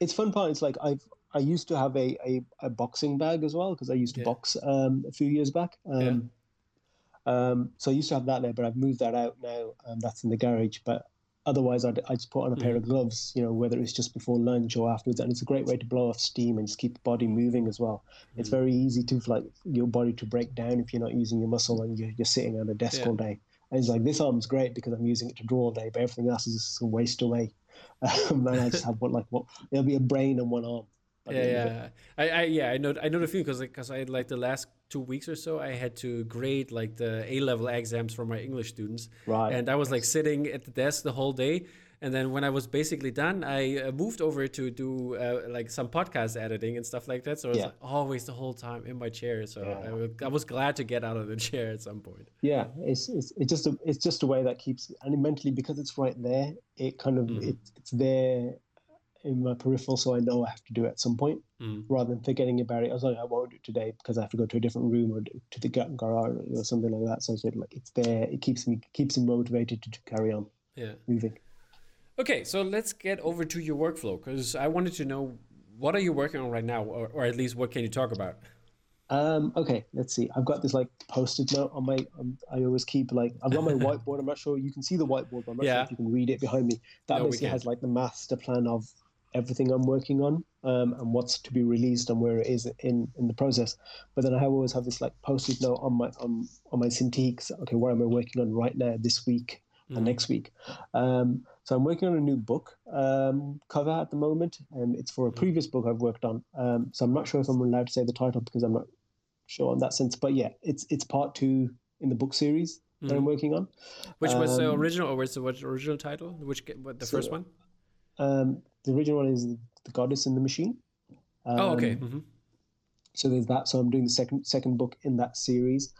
It's fun part. It's like I've I used to have a a, a boxing bag as well because I used to yeah. box um, a few years back. Um, um, so I used to have that there, but I've moved that out now. Um, that's in the garage. But otherwise I'd, I'd just put on a pair mm. of gloves you know whether it's just before lunch or afterwards and it's a great way to blow off steam and just keep the body moving as well mm. it's very easy to like your body to break down if you're not using your muscle and you're, you're sitting at a desk yeah. all day and it's like this arm's great because i'm using it to draw all day but everything else is just a waste away <laughs> um, and i just have what like what it'll be a brain and one arm yeah, yeah. I, I, yeah, I know, I know the feeling because, because I had like the last two weeks or so, I had to grade like the A level exams for my English students, right? And I was like sitting at the desk the whole day, and then when I was basically done, I uh, moved over to do uh, like some podcast editing and stuff like that. So I was yeah. like always the whole time in my chair. So yeah. I, I, was glad to get out of the <laughs> chair at some point. Yeah, it's it's, it's just a it's just a way that keeps and mentally because it's right there. It kind of mm. it, it's there in my peripheral, so I know I have to do it at some point, mm. rather than forgetting about it. I was like, I won't do it today because I have to go to a different room or to the garage or something like that. So I said, like, it's there. It keeps me keeps me motivated to, to carry on. Yeah, moving. Okay, so let's get over to your workflow because I wanted to know what are you working on right now, or, or at least what can you talk about? Um, okay, let's see. I've got this like post-it note on my. Um, I always keep like I've got my <laughs> whiteboard. I'm not sure you can see the whiteboard, but I'm not yeah. sure if you can read it behind me. That no, basically has like the master plan of everything I'm working on um, and what's to be released and where it is in in the process. But then I always have this like post-it note on my on on my Cintiqs. Okay, what am I working on right now this week mm. and next week? Um, so I'm working on a new book um, cover at the moment, and it's for a mm. previous book I've worked on. Um, so I'm not sure if I'm allowed to say the title because I'm not sure in that sense. But yeah, it's it's part two in the book series mm. that I'm mm. working on. Which was the um, original, or was the what original title? Which what the so, first one? Um, the original one is the Goddess in the Machine. Um, oh, okay. Mm-hmm. So there's that. So I'm doing the second second book in that series,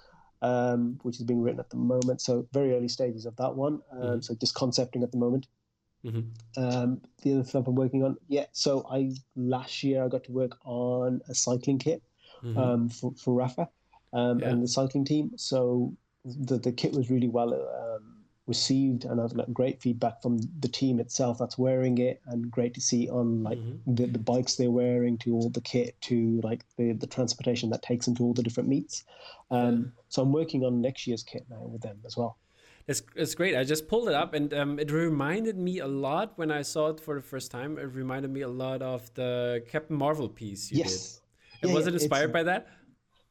um, which is being written at the moment. So very early stages of that one. Um, mm-hmm. So just concepting at the moment. Mm-hmm. Um, the other stuff I'm working on, yeah. So I last year I got to work on a cycling kit mm-hmm. um, for, for Rapha um, yeah. and the cycling team. So the, the kit was really well um, received, and I've got great feedback from the team itself that's wearing it, and great to see on like mm-hmm. the, the bikes they're wearing to all the kit to like the, the transportation that takes them to all the different meets. Um, yeah. So I'm working on next year's kit now with them as well. It's, it's great. I just pulled it up and um, it reminded me a lot when I saw it for the first time. It reminded me a lot of the Captain Marvel piece you yes. did yeah, was yeah, it inspired by that?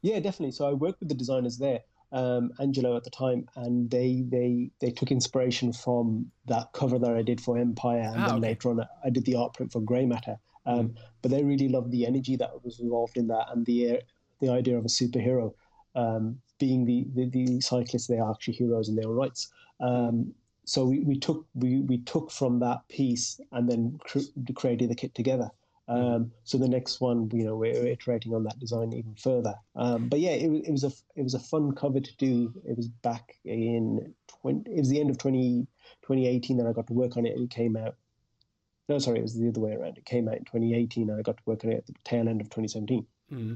Yeah, definitely. So I worked with the designers there, um, Angelo at the time, and they they they took inspiration from that cover that I did for Empire, and ah, then okay. later on I did the art print for Grey Matter. Um, mm. But they really loved the energy that was involved in that, and the uh, the idea of a superhero um, being the, the, the cyclists. They are actually heroes in their own rights. Um, so we, we took we, we took from that piece and then cr- created the kit together. Mm-hmm. Um, so the next one, you know, we're iterating on that design even further. Um, but yeah, it, it, was a it was a fun cover to do. It was back in 20, it was the end of 20, 2018 that I got to work on it, and it came out. No, sorry, it was the other way around. It came out in 2018, and I got to work on it at the tail end of 2017. Mm-hmm.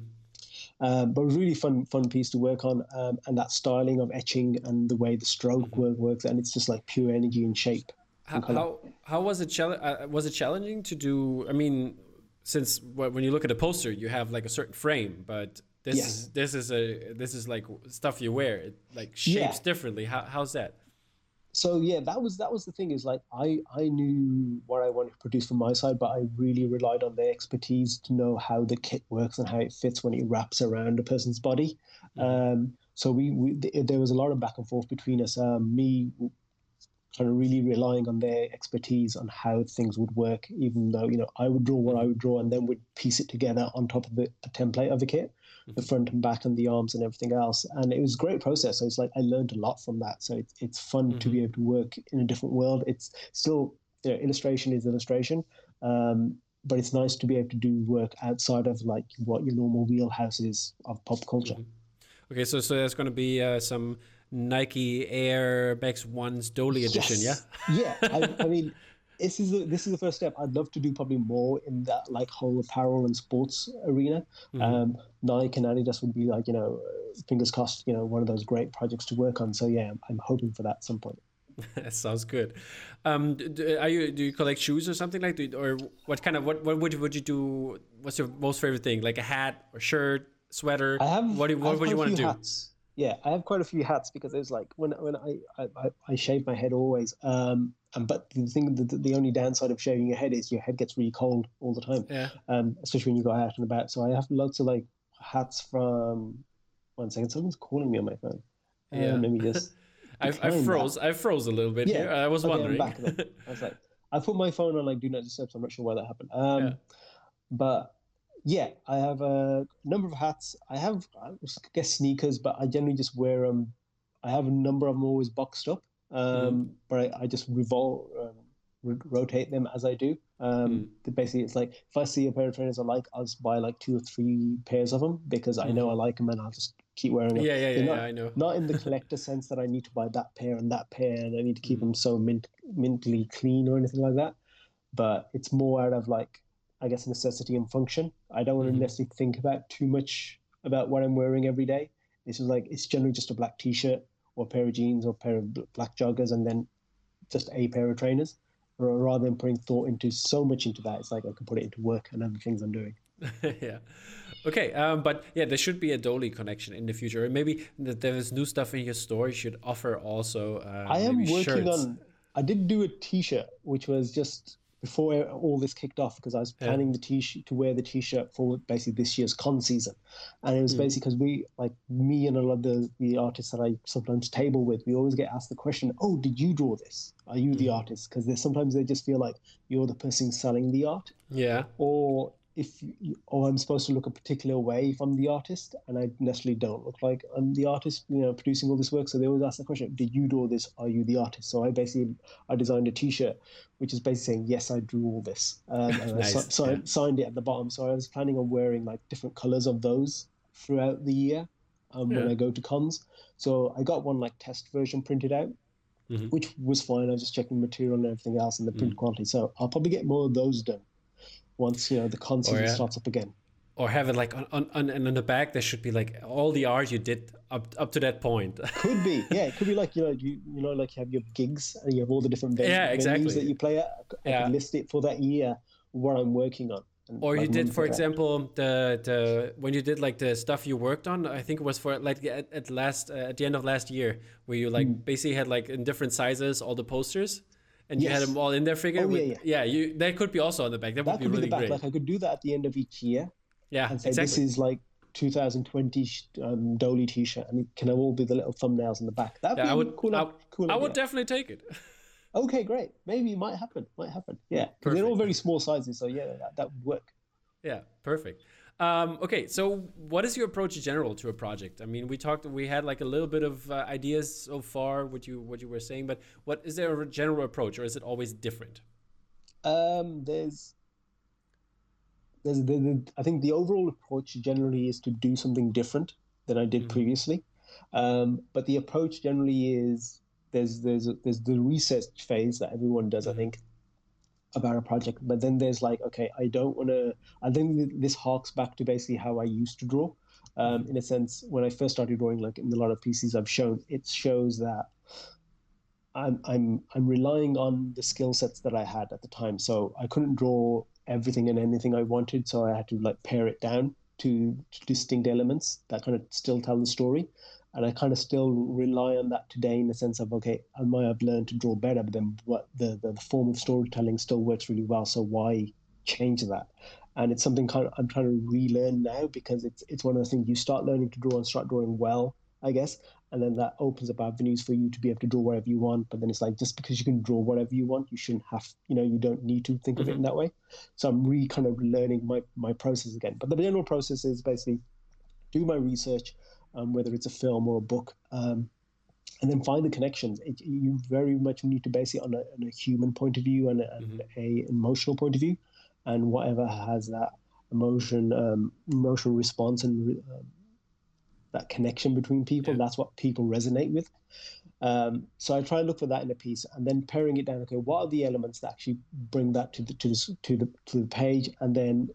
Um, but really fun, fun piece to work on, um, and that styling of etching and the way the stroke mm-hmm. work works, and it's just like pure energy and shape. How, how, how was it? Chal- uh, was it challenging to do? I mean, since when you look at a poster, you have like a certain frame, but this yes. is this is a this is like stuff you wear. It like shapes yeah. differently. How, how's that? So yeah, that was that was the thing. Is like I I knew what I wanted to produce from my side, but I really relied on their expertise to know how the kit works and how it fits when it wraps around a person's body. Mm-hmm. Um, so we, we, there was a lot of back and forth between us. Um, me kind of really relying on their expertise on how things would work, even though, you know, I would draw what I would draw and then would piece it together on top of the, the template of the kit, mm-hmm. the front and back and the arms and everything else. And it was a great process. So it's like I learned a lot from that. So it's, it's fun mm-hmm. to be mm-hmm. able to work in a different world. It's still, you know, illustration is illustration. Um, but it's nice to be able to do work outside of like what your normal wheelhouse is of pop culture. Mm-hmm. Okay, so so there's going to be uh, some Nike Air Max Ones Doaly yes. edition, yeah? <laughs> yeah, I, I mean, this is the, this is the first step. I'd love to do probably more in that like whole apparel and sports arena. Mm-hmm. Um, Nike and Adidas would be like you know, fingers crossed, you know, one of those great projects to work on. So yeah, I'm, I'm hoping for that at some point. <laughs> that sounds good. Um, do, are you do you collect shoes or something like, that, or what kind of what what would would you do? What's your most favorite thing? Like a hat or shirt, sweater? I have. What, do, what would you want to do? Hats yeah, I have quite a few hats because it's like when when I I, I shave my head always. Um, and but the thing, the, the only downside of shaving your head is your head gets really cold all the time. Yeah. Um, especially when you go out and about. So I have lots of like hats from. One second, someone's calling me on my phone. Um, yeah. let me just. <laughs> I, I froze. I froze a little bit yeah. here. I was okay, wondering. I was like, I put my phone on like do not disturb. So I'm not sure why that happened. Um, yeah. but yeah, I have a number of hats. I have, I guess, sneakers, but I generally just wear them. I have a number of them always boxed up, um, mm. but I, I, just revolve, um, rotate them as I do. Um, mm. Basically, it's like if I see a pair of trainers I like, I'll just buy like two or three pairs of them because. I know I like them and I'll just keep wearing them. Yeah, yeah, yeah, not, yeah, I know. Not in the collector <laughs> sense that I need to buy that pair and that pair and I need to keep mm. them so mint, mintily clean or anything like that. But it's more out of like I guess, necessity and function. I don't want to mm-hmm. necessarily think about too much about what I'm wearing every day. This is like it's generally just a black T-shirt or a pair of jeans or a pair of black joggers, and then just a pair of trainers. Rather than putting thought into so much into that, it's like I can put it into work and other things I'm doing. <laughs> yeah. Okay, um, but yeah, there should be a Doaly connection in the future. Maybe there's new stuff in your store. You should offer also. Uh, I am working shirts. on. I did do a T-shirt, which was just before all this kicked off because I was planning yeah. the t-shirt to wear the t-shirt for basically this year's con season, and it was mm. basically because we like me and a lot of the, the artists that I sometimes table with, we always get asked the question, "Oh, did you draw this? Are you mm. the artist?" Because sometimes they just feel like you're the person selling the art, yeah, or if you, or I'm supposed to look a particular way if I'm the artist, and I necessarily don't look like I'm the artist, you know, producing all this work. So they always ask the question, "Did you do all this? Are you the artist?" So I basically I designed a T-shirt, which is basically saying, "Yes, I drew all this," um, and <laughs> nice. I so, yeah. signed it at the bottom. So I was planning on wearing like different colors of those throughout the year um, yeah. when I go to cons. So I got one like test version printed out. Mm-hmm. Which was fine. I was just checking material and everything else and the print mm. quality. So I'll probably get more of those done once you know the concert yeah. starts up again. Or have it like on, on, on and on the back there should be like all the art you did up up to that point. <laughs> could be, yeah. It could be like you know you you know like you have your gigs and you have all the different venues, yeah, exactly. that you play at. I yeah. list it for that year what I'm working on. Or you did, for example, the the when you did like the stuff you worked on. I think it was for like at, at last uh, at the end of last year, where you like mm. basically had like in different sizes all the posters and yes. you had them all in there figure. Oh, yeah, yeah. yeah, you that could be also on the back. That, that would be really be great. Like I could do that at the end of each year. Yeah, and say exactly. this is like 2020 um, Doaly T-shirt, and it can all be the little thumbnails in the back. That'd yeah, be I would, cool. I, cool I would definitely take it. <laughs> okay, great. Maybe it might happen. Might happen. Yeah, they're all very small sizes, so yeah, that, that would work. Yeah, perfect. Um, okay, so what is your approach in general to a project? I mean, we talked, we had like a little bit of uh, ideas so far, what you what you were saying, but what is there a general approach, or is it always different? Um, there's, there's, the, the, I think the overall approach generally is to do something different than I did mm-hmm. previously, um, but the approach generally is there's there's there's the research phase that everyone does, I mm-hmm. think, about a project but then there's like okay i don't want to i think this harks back to basically how i used to draw. Um, in a sense when i first started drawing like in a lot of pieces i've shown it shows that i'm i'm i'm relying on the skill sets that i had at the time. So i couldn't draw everything and anything i wanted so i had to like pare it down to, to distinct elements that kind of still tell the story and I kind of still rely on that today in the sense of okay, I might have learned to draw better, but then what the, the, the form of storytelling still works really well. So why change that? And it's something kind of I'm trying to relearn now because it's it's one of the things you start learning to draw and start drawing well, I guess, and then that opens up avenues for you to be able to draw whatever you want. But then it's like just because you can draw whatever you want, you shouldn't have, you know, you don't need to think mm-hmm. of it in mm-hmm. that way. So I'm re kind of learning my my process again. But the general process is basically do my research um, whether it's a film or a book, um, and then find the connections. It, you very much need to base it on a, on a human point of view and, a, mm-hmm. a, emotional point of view, and whatever has that emotion, um, emotional response, and um, that connection between people. Yeah. That's what people resonate with. Um, so I try and look for that in a piece, and then paring it down. Okay, what are the elements that actually bring that to the to the to the, to the page, and then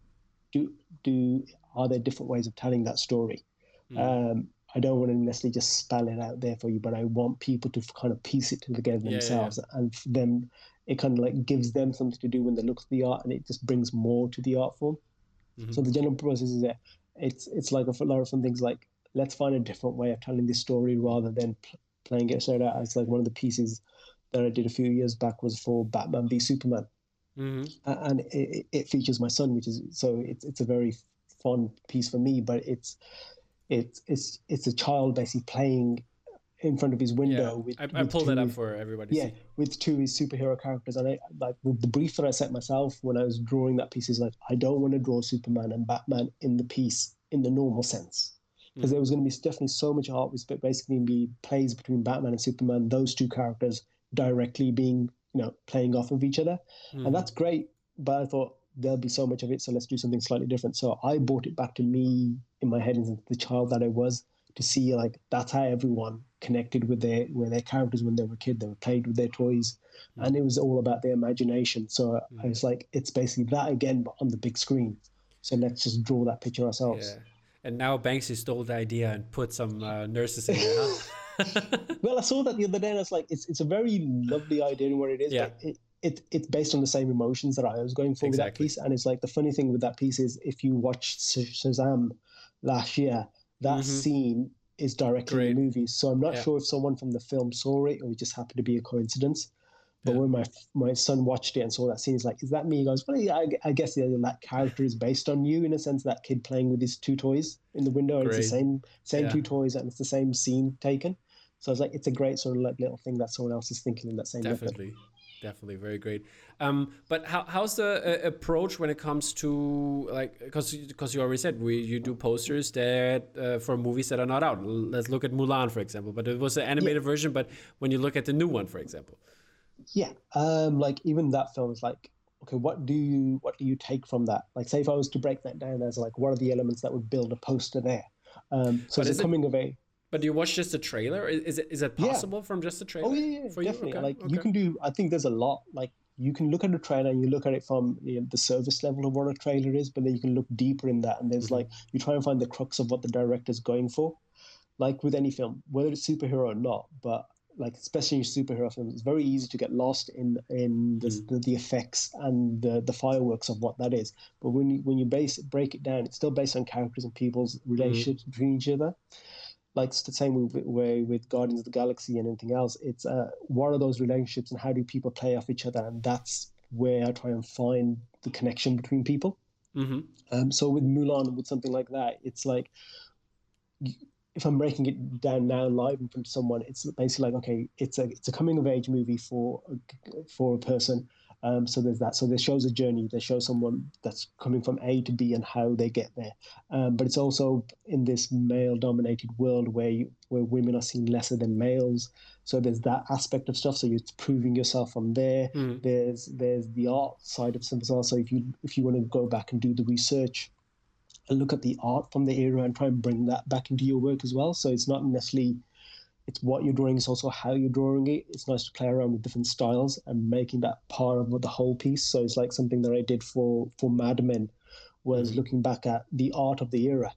do do are there different ways of telling that story? Mm. Um, I don't want to necessarily just spell it out there for you, but I want people to kind of piece it together themselves, yeah, and then it kind of like gives them something to do when they look at the art, and it just brings more to the art form. Mm-hmm. So the general process is that it's it's like a lot of fun things like let's find a different way of telling this story rather than pl- playing it straight out as like one of the pieces that I did a few years back was for Batman v Superman, mm-hmm. and it, it features my son, which is so it's it's a very fun piece for me, but it's it's it's it's a child basically playing in front of his window. Yeah, with, I, I pulled that up for everybody. Yeah, see. with two his superhero characters, and I like the, the, brief that I set myself when I was drawing that piece is like I don't want to draw Superman and Batman in the piece in the normal sense because mm. there was going to be definitely so much art was basically be plays between Batman and Superman, those two characters directly being you know playing off of each other, mm. and that's great. But I thought there'll be so much of it, so let's do something slightly different. So I brought it back to me in my head as the child that I was to see like that's how everyone connected with their with their characters when they were a kid. They were played with their toys, mm. and it was all about their imagination. So mm. I was like, it's basically that again, but on the big screen. So let's just draw that picture ourselves. Yeah. And now Banksy stole the idea and put some uh, nurses in there. <laughs> well, I saw that the other day, and I was like, it's it's a very lovely idea and what it is. Yeah. But it, it it's based on the same emotions that I was going for exactly. with that piece. And it's like the funny thing with that piece is if you watched Shazam last year, that mm-hmm. scene is directly Great. in the movie. So I'm not yeah. sure if someone from the film saw it or it just happened to be a coincidence. But yeah. when my my son watched it and saw that scene, he's like, "Is that me?" He goes, "Well, yeah, I, I guess yeah, that character is based on you in a sense. That kid playing with his two toys in the window, and it's the same same two toys, and it's the same scene taken." So I was like, "It's a great sort of like little thing that someone else is thinking in that same definitely." Method definitely very great. Um, but how, how's the uh, approach when it comes to like because because you already said we you do posters that uh, for movies that are not out. Let's look at Mulan for example. But it was an animated yeah. version. But when you look at the new one, for example, yeah, um, like even that film is like okay, what do you what do you take from that? Like, say if I was to break that down as like, what are the elements that would build a poster there? Um, so but it's coming it, of age. But do you watch just the trailer? Is it is it possible yeah. from just the trailer? Oh yeah, yeah definitely. Okay. Like okay. you can do. I think there's a lot. Like you can look at a trailer and you look at it from you know, the service level of what a trailer is, but then you can look deeper in that, and there's mm-hmm. like you try and find the crux of what the director's going for. Like with any film, whether it's superhero or not, but like especially in superhero films, it's very easy to get lost in in the, mm. the, the, effects and the, the fireworks of what that is. But when you when you base break it down, it's still based on characters and people's mm-hmm. relationships mm. between each other. Like it's the same way with Guardians of the Galaxy and anything else. It's uh, what are those relationships and how do people play off each other, and that's where I try and find the connection between people. Mm-hmm. Um, so with Mulan, with something like that, it's like if I'm breaking it down now live in front of someone, it's basically like okay, it's a it's a coming of age movie for for a person. Um, so there's that. So there shows a journey. They show someone that's coming from A to B and how they get there. Um, but it's also in this male-dominated world where you, where women are seen lesser than males. So there's that aspect of stuff. So you're proving yourself from there. Mm. There's there's the art side of some as well. So if you if you want to go back and do the research and look at the art from the era and try and bring that back into your work as well. So it's not necessarily it's what you're drawing, it's also how you're drawing it. It's nice to play around with different styles and making that part of the whole piece. So it's like something that I did for for Mad Men was mm looking back at the art of the era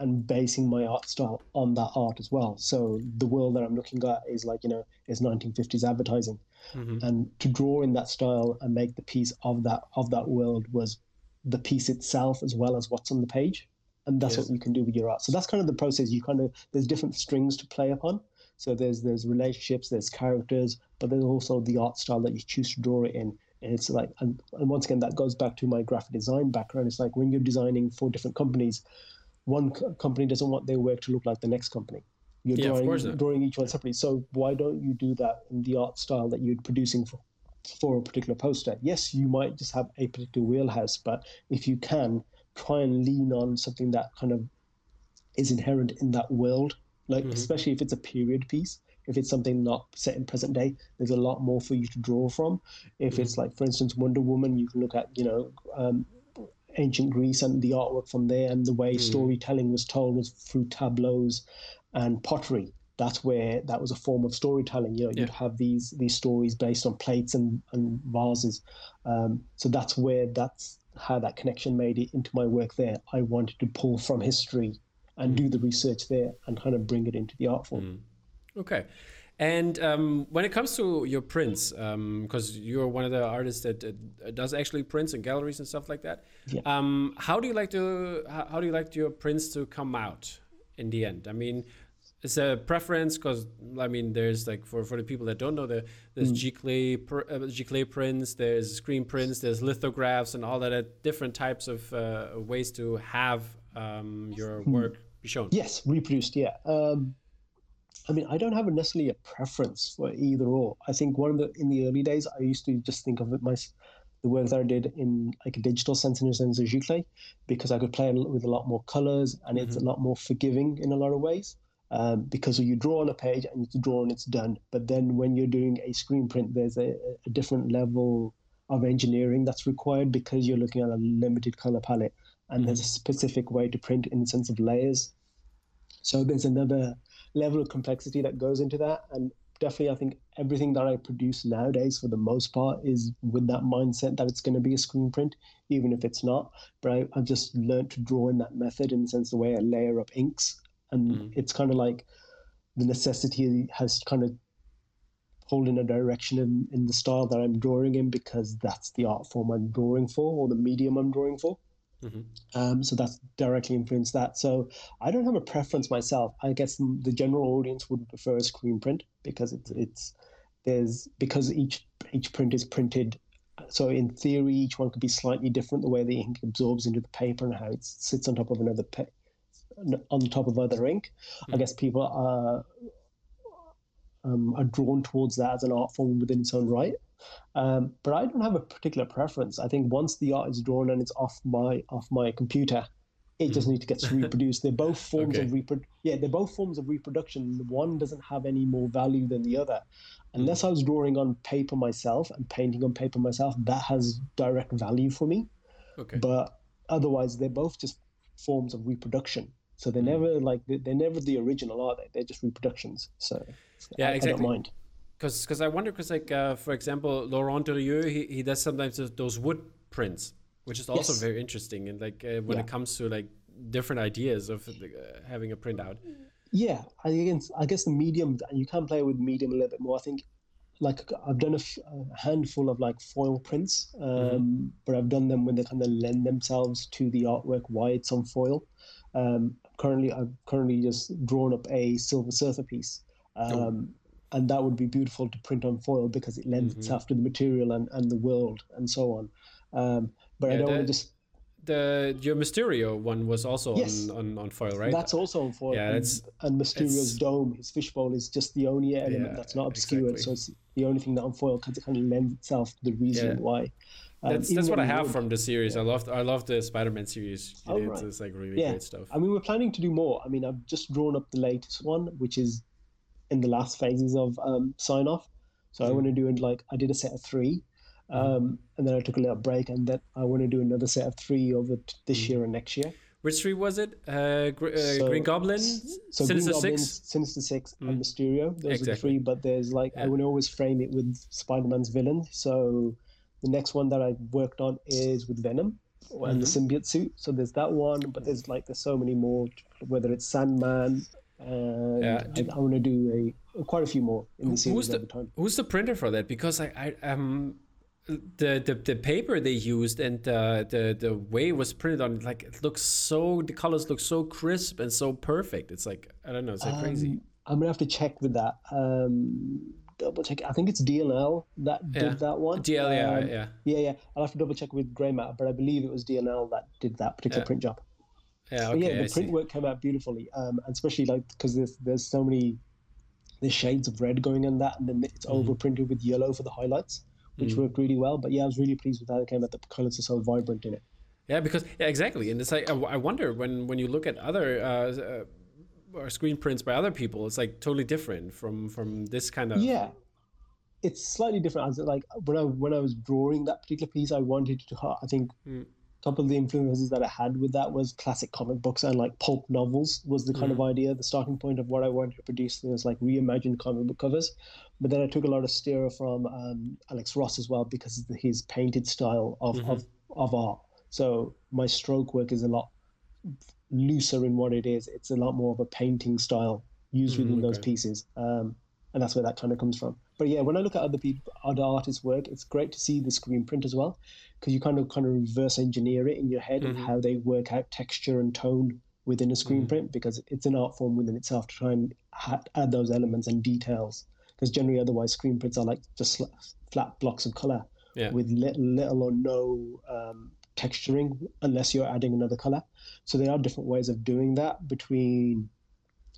and basing my art style on that art as well. So the world that I'm looking at is like, you know, is 1950s advertising. Mm-hmm. And to draw in that style and make the piece of that of that world was the piece itself as well as what's on the page and that's yes. what you can do with your art so that's kind of the process you kind of there's different strings to play upon so there's there's relationships there's characters but there's also the art style that you choose to draw it in. And it's like and, and once again that goes back to my graphic design background. It's like when you're designing for different companies one co- company doesn't want their work to look like the next company. You're yeah, drawing, drawing each one separately. So why don't you do that in the art style that you're producing for for a particular poster. Yes, you might just have a particular wheelhouse, but if you can try and lean on something that kind of is inherent in that world, like mm-hmm. especially if it's a period piece, if it's something not set in present day, there's a lot more for you to draw from. If mm-hmm. it's like, for instance, Wonder Woman, you can look at, you know, um, ancient Greece and the artwork from there, and the way mm-hmm. storytelling was told was through tableaus and pottery that's where that was a form of storytelling. You know, yeah. you'd have these these stories based on plates and, and vases. Um, so that's where that's how that connection made it into my work there. I wanted to pull from history and do the research there and kind of bring it into the art form. Mm. Okay. And um, when it comes to your prints, because um, you're one of the artists that uh, does actually prints and galleries and stuff like that, yeah. um, how do you like to how, do you like your prints to come out in the end? I mean, it's a preference because I mean, there's like for, for the people that don't know, there, there's mm. giclée uh, giclée prints, there's screen prints, there's lithographs, and all that uh, different types of uh, ways to have um, your hmm. work be shown. Yes, reproduced. Yeah. Um, I mean, I don't have a necessarily a preference for either or. I think one of the in the early days, I used to just think of it my the work that I did in like a digital sense in a sense of giclée because I could play with a lot more colors and mm-hmm. it's a lot more forgiving in a lot of ways um, because you draw on a page and you draw and it's done. But then when you're doing a screen print, there's a, a different level of engineering that's required because you're looking at a limited color palette and there's a specific way to print in the sense of layers. So there's another level of complexity that goes into that. And definitely, I think everything that I produce nowadays, for the most part, is with that mindset that it's going to be a screen print, even if it's not. But I, have just learned to draw in that method in the sense the way I layer up inks and mm. it's kind of like the necessity has kind of pulled in a direction in, in the style that I'm drawing in because that's the art form I'm drawing for or the medium I'm drawing for. Mm-hmm. Um, so that's directly influenced that. So I don't have a preference myself. I guess the general audience would prefer a screen print because it's it's there's because each each print is printed. So in theory, each one could be slightly different the way the ink absorbs into the paper and how it sits on top of another pa- on top of other ink. Mm-hmm. I guess people are um, are drawn towards that as an art form within its own right. Um, but I don't have a particular preference. I think once the art is drawn and it's off my off my computer, it just hmm. needs to get <laughs> reproduced. They're both forms okay. of repro- yeah, they're both forms of reproduction. One doesn't have any more value than the other. Unless I was drawing on paper myself and painting on paper myself, that has direct value for me. Okay. But otherwise, they're both just forms of reproduction. So they're mm. never like they're never the original, are they? They're just reproductions. So yeah, I, exactly. I don't mind. Because because I wonder because like uh, for example Laurent Durieux he, he does sometimes those wood prints which is also yes. very interesting and like uh, when yeah. it comes to like different ideas of uh, having a printout. Yeah, I guess I guess the medium you can play with medium a little bit more. I think like I've done a, f- a handful of like foil prints, um, mm-hmm. but I've done them when they kind of lend themselves to the artwork why it's on foil. Um, currently, I've currently just drawn up a silver surfer piece, oh. um, oh. and that would be beautiful to print on foil because it lends mm-hmm. itself to the material and, and the world and so on. Um, but yeah, I don't want to just the your Mysterio one was also yes. on, on, on foil, right? That's also on foil. Yeah, and, and Mysterio's dome, his fishbowl, is just the only element yeah, that's not obscured. Exactly. So it's the only thing that on foil because it kind of lends itself to the reason yeah. why. Um, that's that's what I have would, from the series. Yeah. I love I love the Spider-Man series. Oh, it's, right. it's like really yeah. great stuff. I mean, we're planning to do more. I mean, I've just drawn up the latest one, which is in the last phases of um, sign off. So mm. I want to do it like I did a set of three, mm-hmm. um, and then I took a little break, and then I want to do another set of three over t- this mm. year and next year. Which three was it? Uh, Gr- uh, so, Green Goblin, so Sinister Green Goblin, Six, Sinister Six, mm. and Mysterio. Those exactly. are the three. But there's like yeah. I would always frame it with Spider-Man's villain. So the next one that I worked on is with Venom and mm-hmm. the symbiote suit. So there's that one, but there's like there's so many more. Whether it's Sandman, and yeah. I, I want to do a quite a few more in the series who's the, time. Who's the printer for that? Because I, I um the, the the paper they used and uh, the the way it was printed on like it looks so the colors look so crisp and so perfect. It's like I don't know, it's like um, crazy. I'm gonna have to check with that. Um, double check. I think it's DLL that did that one. DL, um, yeah, yeah, yeah, yeah. I'll have to double check with Grey Matter, but I believe it was DLL that did that particular yeah. print job. Yeah, okay, yeah, the I print see. work came out beautifully, um, and especially like because there's there's so many there's shades of red going in that, and then it's mm-hmm. overprinted with yellow for the highlights, which mm-hmm. worked really well. But yeah, I was really pleased with how it came out. The colors are so vibrant in it. Yeah, because yeah, exactly, and it's like I wonder when when you look at other. Uh, uh, or screen prints by other people it's like totally different from from this kind of yeah it's slightly different. As like when I when I was drawing that particular piece, I wanted to. I think mm. a couple of the influences that I had with that was classic comic books and like pulp novels was the kind mm. of idea, the starting point of what I wanted to produce. Was like reimagined comic book covers, but then I took a lot of steer from um, Alex Ross as well because of his painted style of, mm-hmm. of of art. So my stroke work is a lot looser in what it is. It's a lot more of a painting style used mm, within okay. those pieces. Um, and that's where that kind of comes from. But yeah, when I look at other people, other artists' work, it's great to see the screen print as well, because you kind of kind of reverse engineer it in your head mm-hmm. and how they work out texture and tone within a screen mm-hmm. print, because it's an art form within itself to try and ha- add those elements and details. Because generally, otherwise, screen prints are like just flat blocks of color yeah. with little, little or no um, texturing, unless you're adding another color. So there are different ways of doing that between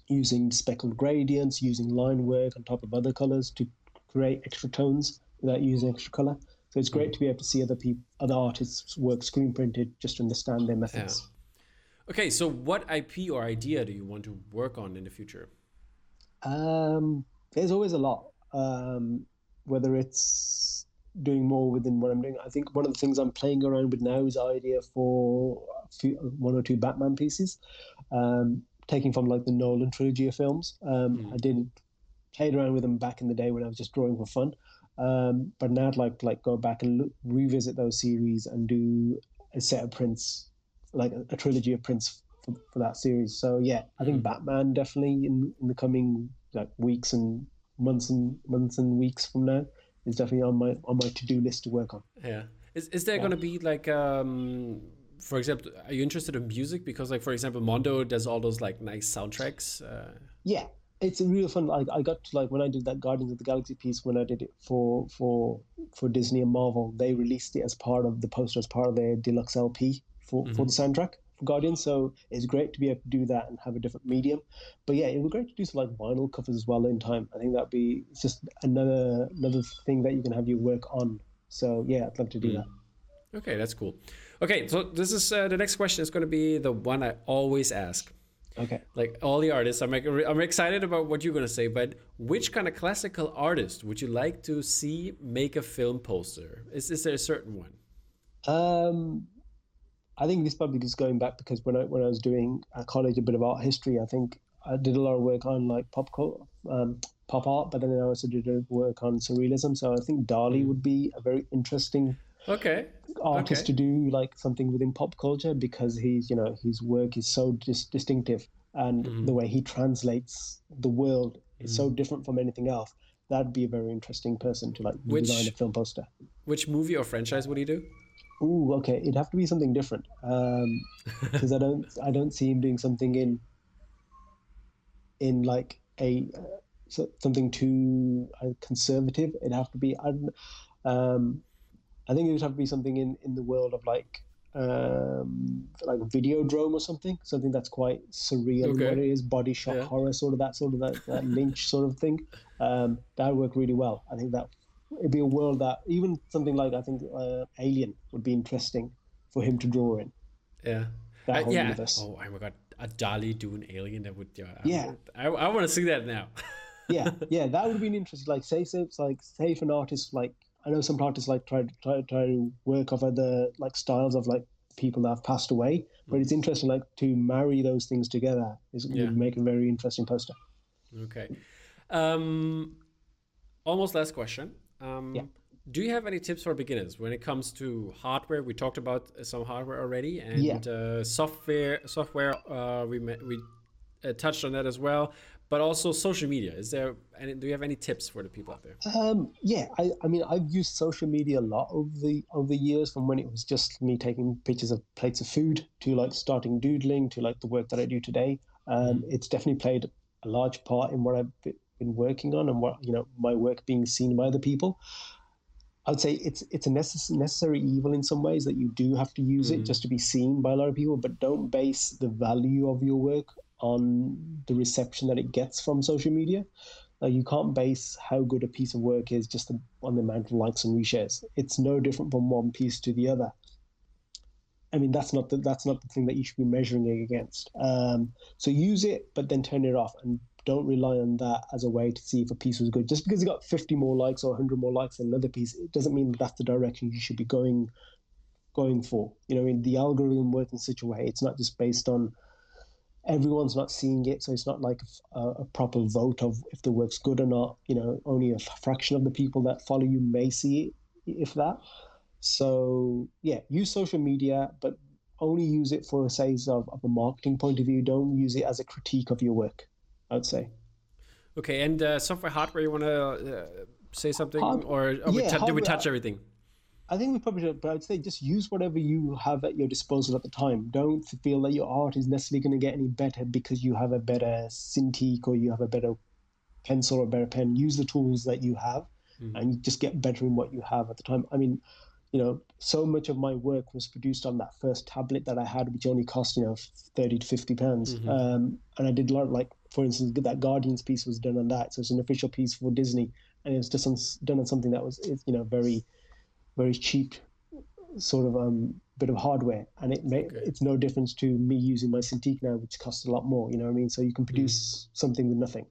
using speckled gradients, using line work on top of other colors to create extra tones without using extra color. So it's great mm. to be able to see other people, other artists' work screen printed, just to understand their methods. Yeah. Okay, so what IP or idea do you want to work on in the future? Um, there's always a lot. Um, whether it's doing more within what I'm doing, I think one of the things I'm playing around with now is idea for few, one or two Batman pieces. Um, taking from like the Nolan trilogy of films. Um, mm. I did played around with them back in the day when I was just drawing for fun. Um, but now I'd like like go back and look, revisit those series and do a set of prints, like a, a trilogy of prints for, for, that series. So yeah, I think mm. Batman definitely in, in the coming like weeks and months and months and weeks from now is definitely on my on my to do list to work on. Yeah. Is is there yeah. gonna be like um for example, are you interested in music? Because like for example, Mondo does all those like nice soundtracks. Uh... Yeah, it's a real fun. Like I got to like when I did that Guardians of the Galaxy piece when I did it for for for Disney and Marvel, they released it as part of the poster as part of their deluxe LP for mm-hmm. for the soundtrack for Guardians. So it's great to be able to do that and have a different medium. But yeah, it would be great to do some like vinyl covers as well in time. I think that'd be just another another thing that you can have your work on. So yeah, I'd love to do mm. that. Okay, that's cool. Okay, so this is uh, the next question is going to be the one I always ask. Okay. Like all the artists, I'm like, I'm excited about what you're gonna say, but which kind of classical artist would you like to see make a film poster? Is is there a certain one? Um, I think this probably just going back because when I when I was doing at college a bit of art history, I think I did a lot of work on like pop um, pop art, but then I also did work on surrealism. So I think Dali mm. would be a very interesting okay artist okay. to do like something within pop culture because he's you know his work is so dis- distinctive and mm-hmm. the way he translates the world is mm-hmm. so different from anything else that'd be a very interesting person to like which, design a film poster which movie or franchise would he do Ooh, okay it'd have to be something different because um, <laughs> i don't i don't see him doing something in in like a uh, something too uh, conservative it'd have to be I um, I think it would have to be something in, in the world of like um, like Videodrome or something, something that's quite surreal okay. what it is, body shot yeah. horror, sort of that sort of that, that Lynch sort of thing. Um, that would work really well. I think that it'd be a world that even something like I think uh, Alien would be interesting for him to draw in. Yeah. That uh, whole yeah. universe. Oh, oh my god, a Dali doing Alien that would yeah. Yeah. I, I want to see that now. <laughs> yeah, yeah, that would be an interesting. Like, say, say, it's like, say, if an artist like I know some artists like try to try, try to work off other like styles of like people that have passed away, but it's interesting like to marry those things together is yeah. would make a very interesting poster. Okay, um, almost last question. Um, yeah. Do you have any tips for beginners when it comes to hardware? We talked about some hardware already, and yeah. uh, software. Software, uh, we we uh, touched on that as well but also social media. Is there any, do you have any tips for the people out there? Um, yeah, I, I mean, I've used social media a lot over the over the years, from when it was just me taking pictures of plates of food to like starting doodling to like the work that I do today. Um, mm-hmm. It's definitely played a large part in what I've been working on and what you know my work being seen by other people. I would say it's it's a necess- necessary evil in some ways that you do have to use mm-hmm. it just to be seen by a lot of people, but don't base the value of your work on the reception that it gets from social media. Uh, you can't base how good a piece of work is just on the amount of likes and reshares. It's no different from one piece to the other. I mean, that's not the, that's not the thing that you should be measuring it against. Um, so use it, but then turn it off and don't rely on that as a way to see if a piece was good. Just because it got 50 more likes or 100 more likes than another piece, it doesn't mean that that's the direction you should be going going for. You know, I mean, the algorithm works in such a way. It's not just based on everyone's not seeing it, so it's not like a, a, proper vote of if the work's good or not. You know, only a fraction of the people that follow you may see it, if that. So yeah, use social media, but only use it for a size of, of a marketing point of view. Don't use it as a critique of your work. I'd say. Okay, and uh, software hardware, you want to uh, say something, Hard- or, or yeah, we t- did we touch everything? I think we probably should, but I'd say just use whatever you have at your disposal at the time. Don't feel that your art is necessarily going to get any better because you have a better Cintiq or you have a better pencil or a better pen. Use the tools that you have mm. and just get better in what you have at the time. I mean, you know, so much of my work was produced on that first tablet that I had, which only cost, you know, 30 to 50 pounds. Mm-hmm. Um, and I did a lot of, like, for instance, that Guardians piece was done on that. So it's an official piece for Disney. And it's just done on something that was, you know, very very cheap sort of um, bit of hardware, and it may, okay. it's no difference to me using my Cintiq now, which costs a lot more. You know what I mean? So you can produce mm. something with nothing.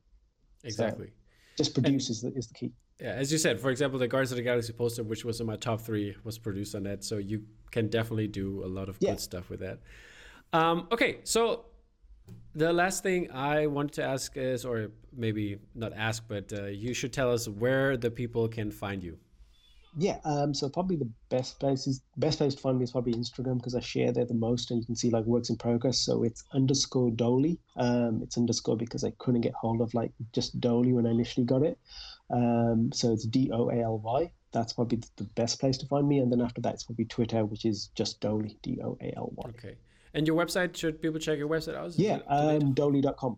Exactly. So just produce and, is, the, is the key. Yeah, as you said, for example, the Guardians of the Galaxy poster, which was in my top three, was produced on that. So you can definitely do a lot of yeah. good stuff with that. Um, okay, so the last thing I wanted to ask is, or maybe not ask, but uh, you should tell us where the people can find you. Yeah, um, so probably the best place is best place to find me is probably Instagram because I share there the most, and you can see like works in progress. So it's underscore Doaly. Um, it's underscore because I couldn't get hold of like just Doaly when I initially got it. Um, so it's D O A L Y. That's probably the best place to find me, and then after that it's probably Twitter, which is just Doaly. D O A L Y. Okay. And your website? Should people check your website out? Yeah, um, Doaly.com.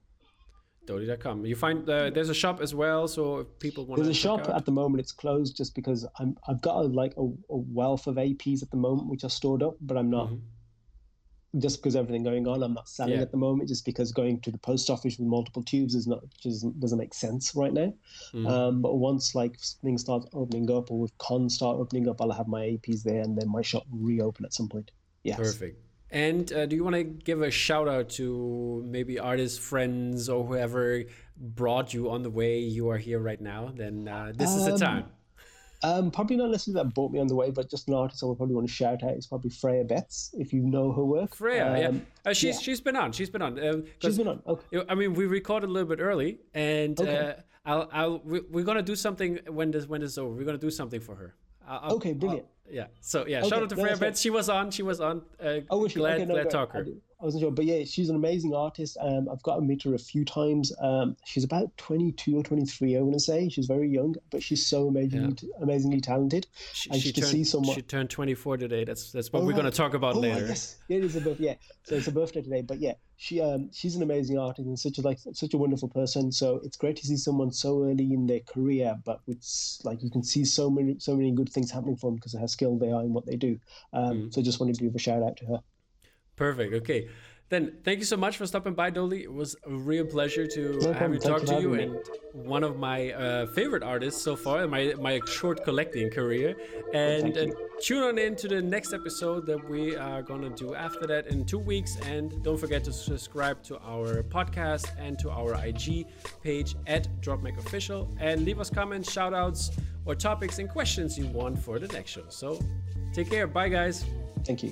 Doaly.com. You find uh, there's a shop as well, so if people want. To There's a shop out. at the moment. It's closed just because I'm I've got a, like a, a, wealth of APs at the moment which are stored up, but I'm not. Mm-hmm. Just because everything going on, I'm not selling yeah. at the moment. Just because going to the post office with multiple tubes is not just doesn't make sense right now. Mm-hmm. Um, but once like things start opening up, or with cons start opening up, I'll have my APs there, and then my shop will reopen at some point. Yes. Perfect. And uh, do you want to give a shout out to maybe artists, friends, or whoever brought you on the way you are here right now? Then uh, this um, is the um, time. Um, probably not necessarily that brought me on the way, but just an artist I would probably want to shout out is probably Freya Betts, if you know her work. Freya, um, yeah, uh, she's yeah. she's been on. She's been on. Uh, she's been on. Okay. I mean, we recorded a little bit early, and okay. uh, I'll, I'll we, are gonna do something when this when this is over. We're gonna do something for her. I'll, okay, brilliant. I'll, yeah. So yeah, okay, shout out to Freya Betts. She was on. She was on. Uh, oh, was she? Glad, okay, no, glad talker. I wasn't sure, but yeah, she's an amazing artist. Um, I've got to meet her a few times. Um, she's about 22 or 23, I want to say. She's very young, but she's so amazingly, yeah. amazingly talented. She, and she turned, see someone. She turned 24 today. That's that's what oh, we're right. going to talk about oh, later. Yes, it is a birthday. Yeah, so it's a birthday today. But yeah, she um she's an amazing artist and such a like such a wonderful person. So it's great to see someone so early in their career, but with like you can see so many so many good things happening for them because of how skilled they are in what they do. Um, mm. so just wanted to give a shout out to her. Perfect. Okay. Then thank you so much for stopping by, Doaly. It was a real pleasure to no have you talk to you, and one of my uh, favorite artists so far in my my short collecting career. And uh, tune on in to the next episode that we are gonna do after that in two weeks. And don't forget to subscribe to our podcast and to our IG page at DropMacOfficial, and leave us comments, shout outs, or topics and questions you want for the next show. So take care. Bye, guys. Thank you.